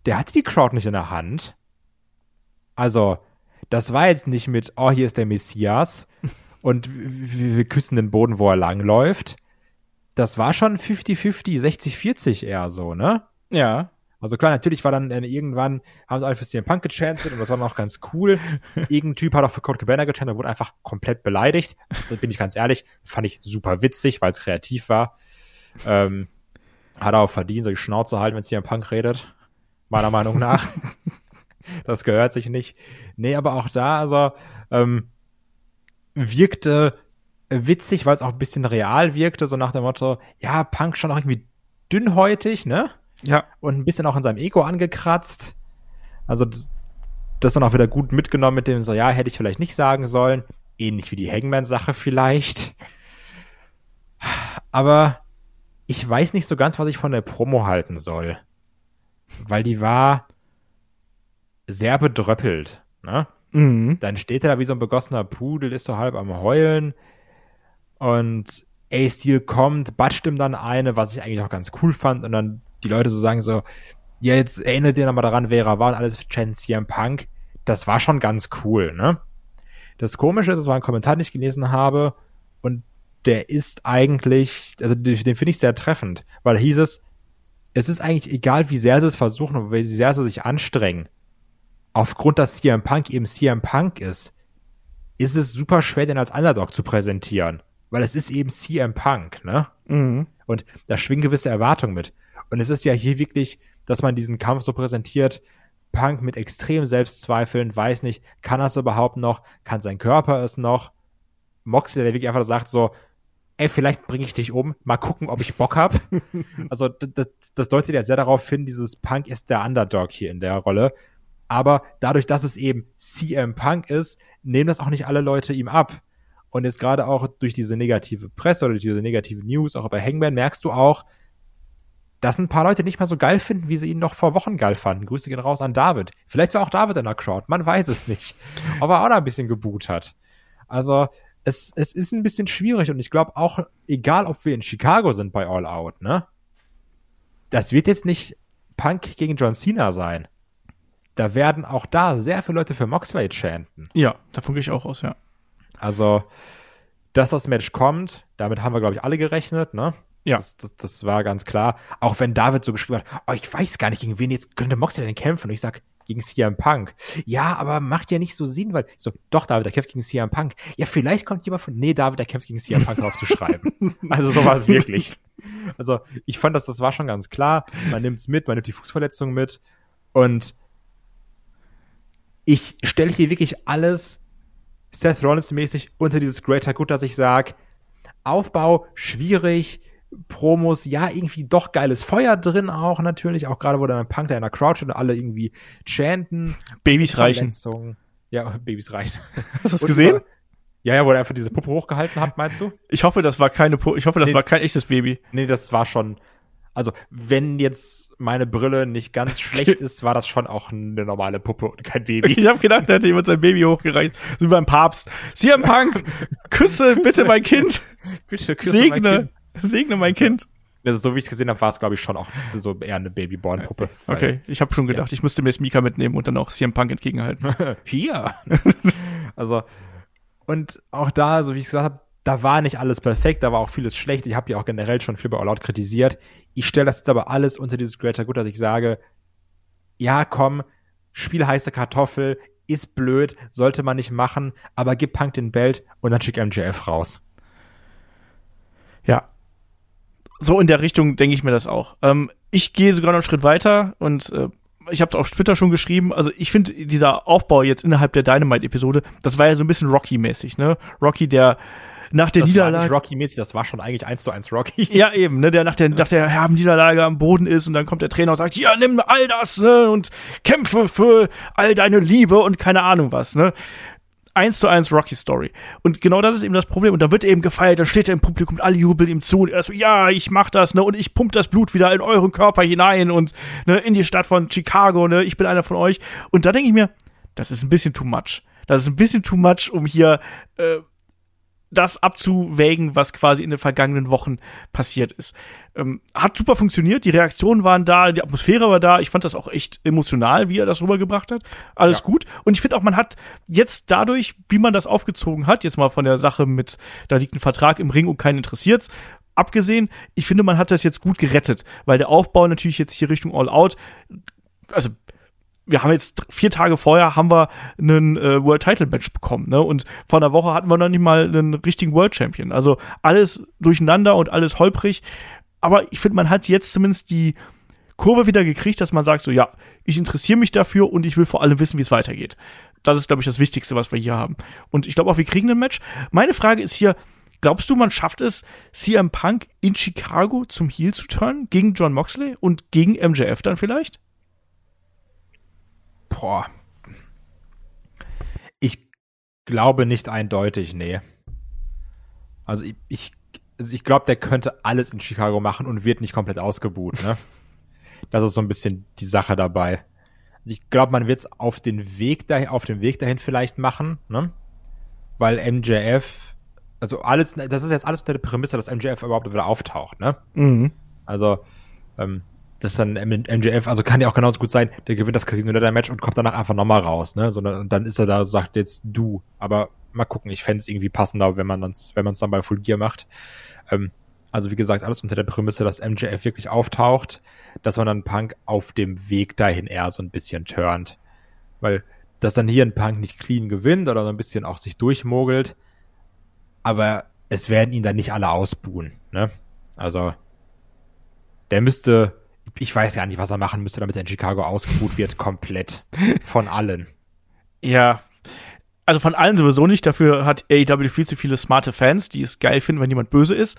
Der hatte die Crowd nicht in der Hand. Also, das war jetzt nicht mit, oh, hier ist der Messias und wir küssen den Boden, wo er langläuft. Das war schon 50-50, 60-40 eher so, ne? Ja. Also klar, natürlich war dann äh, irgendwann, haben sie alle für CM Punk gechantet und das war dann auch ganz cool. Irgendein Typ hat auch für Code Cabana gechantet, wurde einfach komplett beleidigt. Das bin ich ganz ehrlich, fand ich super witzig, weil es kreativ war. Ähm, hat er auch verdient, so die Schnauze halten, wenn CM Punk redet. Meiner Meinung nach. das gehört sich nicht. Nee, aber auch da, also, ähm, wirkte witzig, weil es auch ein bisschen real wirkte, so nach dem Motto, ja, Punk schon auch irgendwie dünnhäutig, ne? Ja. Und ein bisschen auch in seinem Ego angekratzt. Also das dann auch wieder gut mitgenommen mit dem so, ja, hätte ich vielleicht nicht sagen sollen. Ähnlich wie die Hangman-Sache vielleicht. Aber ich weiß nicht so ganz, was ich von der Promo halten soll. Weil die war sehr bedröppelt. Ne? Mhm. Dann steht er da wie so ein begossener Pudel, ist so halb am Heulen. Und A-Steel kommt, batscht ihm dann eine, was ich eigentlich auch ganz cool fand. Und dann die Leute so sagen so, ja, jetzt erinnert ihr nochmal daran, wer er war und alles Chen CM Punk. Das war schon ganz cool, ne? Das Komische ist, das war ein Kommentar, den ich gelesen habe und der ist eigentlich, also den, den finde ich sehr treffend, weil hieß es, es ist eigentlich egal, wie sehr sie es versuchen und wie sehr sie sich anstrengen. Aufgrund, dass CM Punk eben CM Punk ist, ist es super schwer, den als Underdog zu präsentieren. Weil es ist eben CM Punk, ne? Mhm. Und da schwingen gewisse Erwartungen mit. Und es ist ja hier wirklich, dass man diesen Kampf so präsentiert, Punk mit extrem Selbstzweifeln, weiß nicht, kann er es überhaupt noch, kann sein Körper es noch. Moxley, der wirklich einfach sagt so, ey, vielleicht bringe ich dich um, mal gucken, ob ich Bock hab. also das, das deutet ja sehr darauf hin, dieses Punk ist der Underdog hier in der Rolle. Aber dadurch, dass es eben CM Punk ist, nehmen das auch nicht alle Leute ihm ab. Und jetzt gerade auch durch diese negative Presse oder durch diese negative News, auch bei Hangman, merkst du auch, dass ein paar Leute nicht mehr so geil finden, wie sie ihn noch vor Wochen geil fanden. Grüße gehen raus an David. Vielleicht war auch David in der Crowd, man weiß es nicht. Aber er auch da ein bisschen geboot hat. Also, es, es ist ein bisschen schwierig und ich glaube auch, egal ob wir in Chicago sind bei All Out, ne? Das wird jetzt nicht Punk gegen John Cena sein. Da werden auch da sehr viele Leute für Moxley chanten. Ja, davon gehe ich auch aus, ja. Also, dass das Match kommt, damit haben wir, glaube ich, alle gerechnet, ne? Ja. Das, das, das war ganz klar. Auch wenn David so geschrieben hat, oh, ich weiß gar nicht, gegen wen jetzt könnte Moxley denn kämpfen. Und ich sag, gegen CM Punk. Ja, aber macht ja nicht so Sinn, weil, so, doch, David, der kämpft gegen CM Punk. Ja, vielleicht kommt jemand von, nee, David, der kämpft gegen CM Punk aufzuschreiben. also so war es wirklich. Also, ich fand, dass das war schon ganz klar. Man nimmt's mit, man nimmt die Fußverletzung mit. Und ich stelle hier wirklich alles Seth Rollins-mäßig unter dieses Greater Good, dass ich sag, Aufbau schwierig, Promos, ja, irgendwie doch geiles Feuer drin auch natürlich, auch gerade wo dann ein Punk da in der Crowd steht und alle irgendwie chanten. Babys reichen. Ja, Babys reichen. Hast du das Und gesehen? über- Ja, ja, wo er einfach diese Puppe hochgehalten hat, meinst du? Ich hoffe, das war keine, Po- ich hoffe, das Nee. war kein echtes Baby. Nee, das war schon, also wenn jetzt meine Brille nicht ganz schlecht ist, war das schon auch eine normale Puppe und kein Baby. Ich habe gedacht, da hätte jemand sein Baby hochgereicht, so wie beim Papst. CM Punk, küsse bitte mein Kind, Bitte küsse mein segne, Kind. segne mein Kind. Also, so wie ich es gesehen habe, war es, glaube ich, schon auch so eher eine Babyborn-Puppe. Okay, ich habe schon gedacht, ich müsste mir das Mika mitnehmen und dann auch CM Punk entgegenhalten. Hier. also, und auch da, so wie ich gesagt habe, da war nicht alles perfekt, da war auch vieles schlecht. Ich habe ja auch generell schon viel bei All Out kritisiert. Ich stelle das jetzt aber alles unter dieses Greater Good, dass ich sage, ja, komm, spiel heiße Kartoffel, ist blöd, sollte man nicht machen, aber gib Punk den Belt und dann schick MJF raus. Ja. So in der Richtung denke ich mir das auch. Ähm, ich gehe sogar noch einen Schritt weiter und äh, ich habe es auf Twitter schon geschrieben. Also ich finde dieser Aufbau jetzt innerhalb der Dynamite-Episode, das war ja so ein bisschen Rocky-mäßig, ne? Rocky, der nach der Das war nicht Niederlage. Rocky-mäßig, das war schon eigentlich eins zu eins Rocky. Ja, eben, ne, der nach der, nach der herben Niederlage am Boden ist und dann kommt der Trainer und sagt, ja, nimm all das, ne, und kämpfe für all deine Liebe und keine Ahnung was, ne. Eins zu eins Rocky Story. Und genau das ist eben das Problem. Und da wird eben gefeiert, dann steht er im Publikum und alle jubeln ihm zu. Und er so, ja, ich mach das, ne, und ich pump das Blut wieder in euren Körper hinein und, ne, in die Stadt von Chicago, ne, ich bin einer von euch. Und da denke ich mir, das ist ein bisschen too much. Das ist ein bisschen too much, um hier äh, das abzuwägen, was quasi in den vergangenen Wochen passiert ist. Ähm, hat super funktioniert, die Reaktionen waren da, die Atmosphäre war da. Ich fand das auch echt emotional, wie er das rübergebracht hat. Alles ja. gut. Und ich finde auch, man hat jetzt dadurch, wie man das aufgezogen hat, jetzt mal von der Sache mit, da liegt ein Vertrag im Ring und keinen interessiert's, abgesehen, ich finde, man hat das jetzt gut gerettet, weil der Aufbau natürlich jetzt hier Richtung All Out, also wir haben jetzt vier Tage vorher haben wir einen äh, World Title Match bekommen, ne? Und vor einer Woche hatten wir noch nicht mal einen richtigen World Champion. Also alles durcheinander und alles holprig. Aber ich finde, man hat jetzt zumindest die Kurve wieder gekriegt, dass man sagt so, ja, ich interessiere mich dafür und ich will vor allem wissen, wie es weitergeht. Das ist, glaube ich, das Wichtigste, was wir hier haben. Und ich glaube auch, wir kriegen ein Match. Meine Frage ist hier, glaubst du, man schafft es, CM Punk in Chicago zum Heel zu turnen gegen John Moxley und gegen MJF dann vielleicht? Boah. Ich glaube nicht eindeutig, nee. Also ich, ich, also ich glaube, der könnte alles in Chicago machen und wird nicht komplett ausgebuht, ne? Das ist so ein bisschen die Sache dabei. Ich glaube, man wird es auf den Weg dahin, auf dem Weg dahin vielleicht machen, ne? Weil MJF, also alles, das ist jetzt alles unter der Prämisse, dass MJF überhaupt wieder auftaucht, ne? Mhm. Also, ähm, das dann MJF, also kann ja auch genauso gut sein, der gewinnt das Casino Leather Match und kommt danach einfach nochmal raus, ne? Sondern dann ist er da, sagt jetzt du. Aber mal gucken, ich fände es irgendwie passender, wenn man es wenn dann bei Full Gear macht. Ähm, also wie gesagt, alles unter der Prämisse, dass MJF wirklich auftaucht, dass man dann Punk auf dem Weg dahin eher so ein bisschen turnt. Weil, dass dann hier ein Punk nicht clean gewinnt oder so ein bisschen auch sich durchmogelt, aber es werden ihn dann nicht alle ausbuhen, ne? Also, der müsste ich weiß gar nicht, was er machen müsste, damit er in Chicago ausgebucht wird, komplett. Von allen. Ja. Also von allen sowieso nicht. Dafür hat AEW viel zu viele smarte Fans, die es geil finden, wenn jemand böse ist.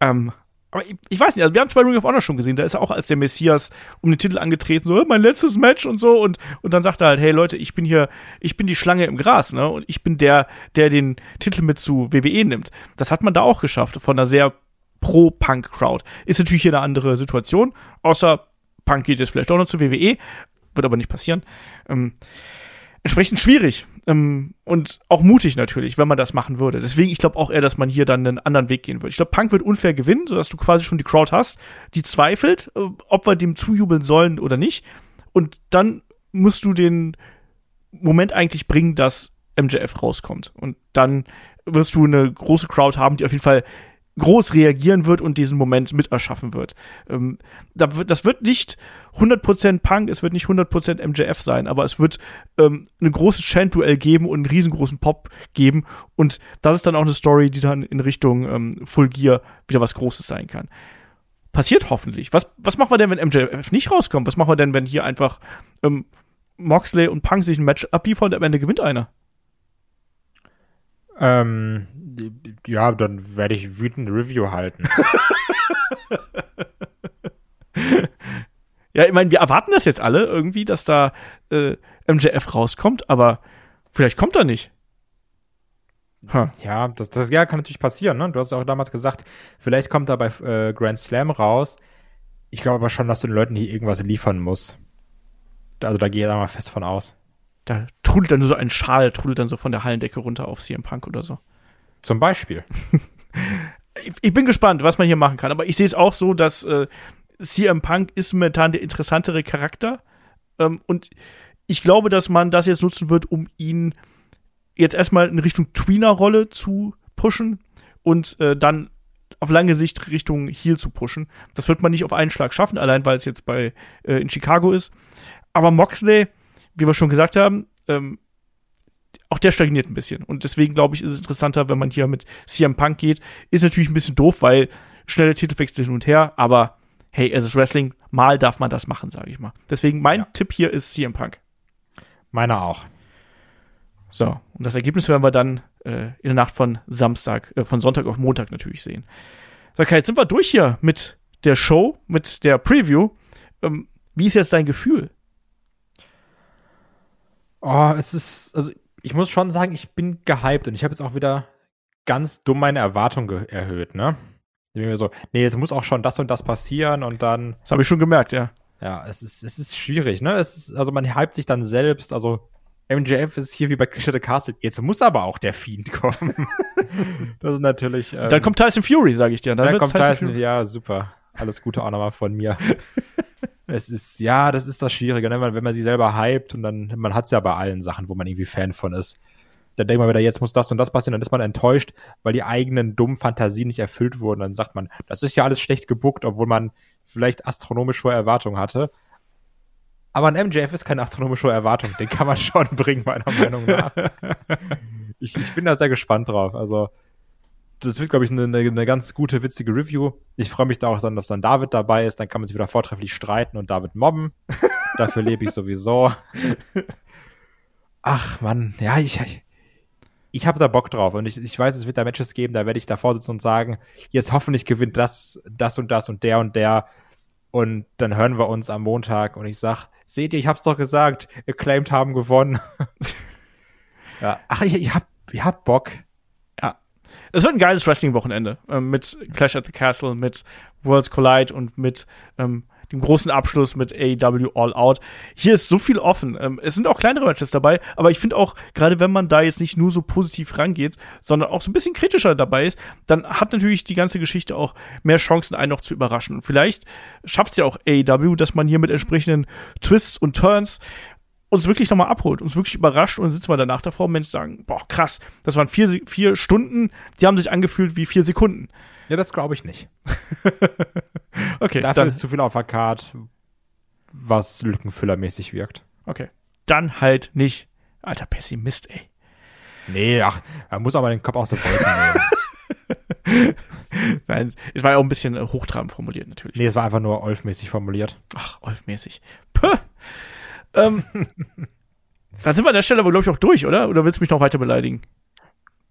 Ähm, aber ich, ich, weiß nicht, also wir haben es bei Ring of Honor schon gesehen, da ist er auch als der Messias um den Titel angetreten, so, mein letztes Match und so, und, und dann sagt er halt, hey Leute, ich bin hier, ich bin die Schlange im Gras, ne, und ich bin der, der den Titel mit zu WWE nimmt. Das hat man da auch geschafft, von einer sehr Pro-Punk-Crowd. Ist natürlich hier eine andere Situation, außer Punk geht jetzt vielleicht auch noch zur WWE, wird aber nicht passieren. Ähm, entsprechend schwierig ähm, und auch mutig natürlich, wenn man das machen würde. Deswegen, ich glaube auch eher, dass man hier dann einen anderen Weg gehen würde. Ich glaube, Punk wird unfair gewinnen, sodass du quasi schon die Crowd hast, die zweifelt, äh, ob wir dem zujubeln sollen oder nicht. Und dann musst du den Moment eigentlich bringen, dass MJF rauskommt. Und dann wirst du eine große Crowd haben, die auf jeden Fall groß reagieren wird und diesen Moment mit erschaffen wird. Ähm, das wird nicht 100% Punk, es wird nicht 100% MJF sein, aber es wird ähm, ein großes Chant-Duell geben und einen riesengroßen Pop geben und das ist dann auch eine Story, die dann in Richtung ähm, Full Gear wieder was Großes sein kann. Passiert hoffentlich. Was, was machen wir denn, wenn MJF nicht rauskommt? Was machen wir denn, wenn hier einfach ähm, Moxley und Punk sich ein Match abliefern und am Ende gewinnt einer? Ähm, ja, dann werde ich wütend Review halten. ja, ich meine, wir erwarten das jetzt alle irgendwie, dass da äh, MJF rauskommt, aber vielleicht kommt er nicht. Huh. Ja, das, das ja, kann natürlich passieren. Ne? Du hast auch damals gesagt, vielleicht kommt er bei äh, Grand Slam raus. Ich glaube aber schon, dass du den Leuten hier irgendwas liefern musst. Also da gehe ich da mal fest von aus. Da trudelt dann nur so ein Schal, trudelt dann so von der Hallendecke runter auf CM Punk oder so. Zum Beispiel. ich, ich, bin gespannt, was man hier machen kann. Aber ich sehe es auch so, dass äh, CM Punk ist momentan der interessantere Charakter. Ähm, und ich glaube, dass man das jetzt nutzen wird, um ihn jetzt erstmal in Richtung Tweener-Rolle zu pushen und äh, dann auf lange Sicht Richtung Heel zu pushen. Das wird man nicht auf einen Schlag schaffen, allein weil es jetzt bei äh, in Chicago ist. Aber Moxley, wie wir schon gesagt haben, ähm, auch der stagniert ein bisschen. Und deswegen glaube ich, ist es interessanter, wenn man hier mit CM Punk geht. Ist natürlich ein bisschen doof, weil schnelle Titelwechsel hin und her, aber hey, es ist Wrestling, mal darf man das machen, sage ich mal. Deswegen mein ja. Tipp hier ist CM Punk. Meiner auch. So, und das Ergebnis werden wir dann äh, in der Nacht von Samstag, äh, von Sonntag auf Montag natürlich sehen. So, okay, jetzt sind wir durch hier mit der Show, mit der Preview. Ähm, wie ist jetzt dein Gefühl? Oh, es ist, also ich muss schon sagen, ich bin gehypt und ich habe jetzt auch wieder ganz dumm meine Erwartungen erhöht, ne? Ich bin mir so, nee, es muss auch schon das und das passieren und dann. Das habe ich schon gemerkt, ja. Ja, es ist, es ist schwierig, ne? Es ist, also man hypt sich dann selbst, also MJF ist hier wie bei Clash of the Castle. Jetzt muss aber auch der Fiend kommen. das ist natürlich. Ähm, dann kommt Tyson Fury, sage ich dir. Dann, dann kommt Tyson, Tyson Ja, super. Alles Gute auch nochmal von mir. es ist, ja, das ist das Schwierige, ne? wenn man sie selber hypt und dann, man hat's ja bei allen Sachen, wo man irgendwie Fan von ist. Dann denkt man wieder, jetzt muss das und das passieren, dann ist man enttäuscht, weil die eigenen dummen Fantasien nicht erfüllt wurden. Dann sagt man, das ist ja alles schlecht gebuckt, obwohl man vielleicht astronomisch hohe Erwartungen hatte. Aber ein MJF ist keine astronomische Erwartung, den kann man schon bringen, meiner Meinung nach. Ich, ich bin da sehr gespannt drauf. Also, das wird, glaube ich, eine, eine ganz gute, witzige Review. Ich freue mich da auch dann, dass dann David dabei ist. Dann kann man sich wieder vortrefflich streiten und David mobben. Dafür lebe ich sowieso. Ach, Mann, ja, ich, ich, ich habe da Bock drauf. Und ich, ich weiß, es wird da Matches geben, da werde ich davor sitzen und sagen, jetzt hoffentlich gewinnt das, das und das und der und der. Und dann hören wir uns am Montag und ich sag, seht ihr, ich hab's doch gesagt, Acclaimed haben gewonnen. ja. Ach, ich, ich hab, ich hab Bock. Es wird ein geiles Wrestling-Wochenende ähm, mit Clash at the Castle, mit Worlds Collide und mit ähm, dem großen Abschluss mit AEW All Out. Hier ist so viel offen. Ähm, es sind auch kleinere Matches dabei, aber ich finde auch, gerade wenn man da jetzt nicht nur so positiv rangeht, sondern auch so ein bisschen kritischer dabei ist, dann hat natürlich die ganze Geschichte auch mehr Chancen, einen noch zu überraschen. Und vielleicht schafft es ja auch AEW, dass man hier mit entsprechenden Twists und Turns uns wirklich nochmal abholt, uns wirklich überrascht und sitzen wir danach davor und Mensch sagen, boah, krass, das waren vier, vier Stunden, die haben sich angefühlt wie vier Sekunden. Ja, das glaube ich nicht. okay. Dafür dann, ist zu viel auf der Karte, was lückenfüllermäßig wirkt. Okay. Dann halt nicht. Alter Pessimist, ey. Nee, ach, man muss aber den Kopf aus der Wolken nehmen. Nein, es war ja auch ein bisschen hochtrabend formuliert, natürlich. Nee, es war einfach nur Olf-mäßig formuliert. Ach, Olf-mäßig. Puh. Ähm, dann sind wir an der Stelle aber, glaube ich, auch durch, oder? Oder willst du mich noch weiter beleidigen?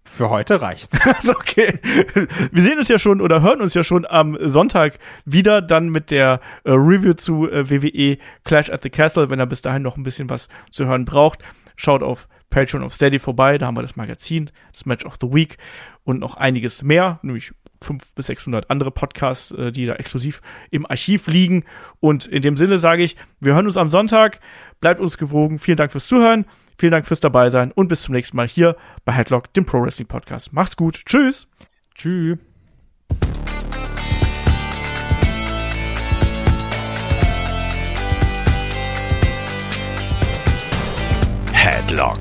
Für heute reicht's. also okay. Wir sehen uns ja schon oder hören uns ja schon am Sonntag wieder, dann mit der äh, Review zu äh, WWE Clash at the Castle. Wenn er bis dahin noch ein bisschen was zu hören braucht, schaut auf Patreon of Steady vorbei. Da haben wir das Magazin, das Match of the Week und noch einiges mehr, nämlich 500 bis 600 andere Podcasts, äh, die da exklusiv im Archiv liegen. Und in dem Sinne sage ich, wir hören uns am Sonntag. Bleibt uns gewogen. Vielen Dank fürs Zuhören. Vielen Dank fürs dabei sein und bis zum nächsten Mal hier bei Headlock, dem Pro Wrestling Podcast. Macht's gut. Tschüss. Tschüss. Headlock,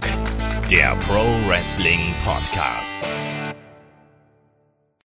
der Pro Wrestling Podcast.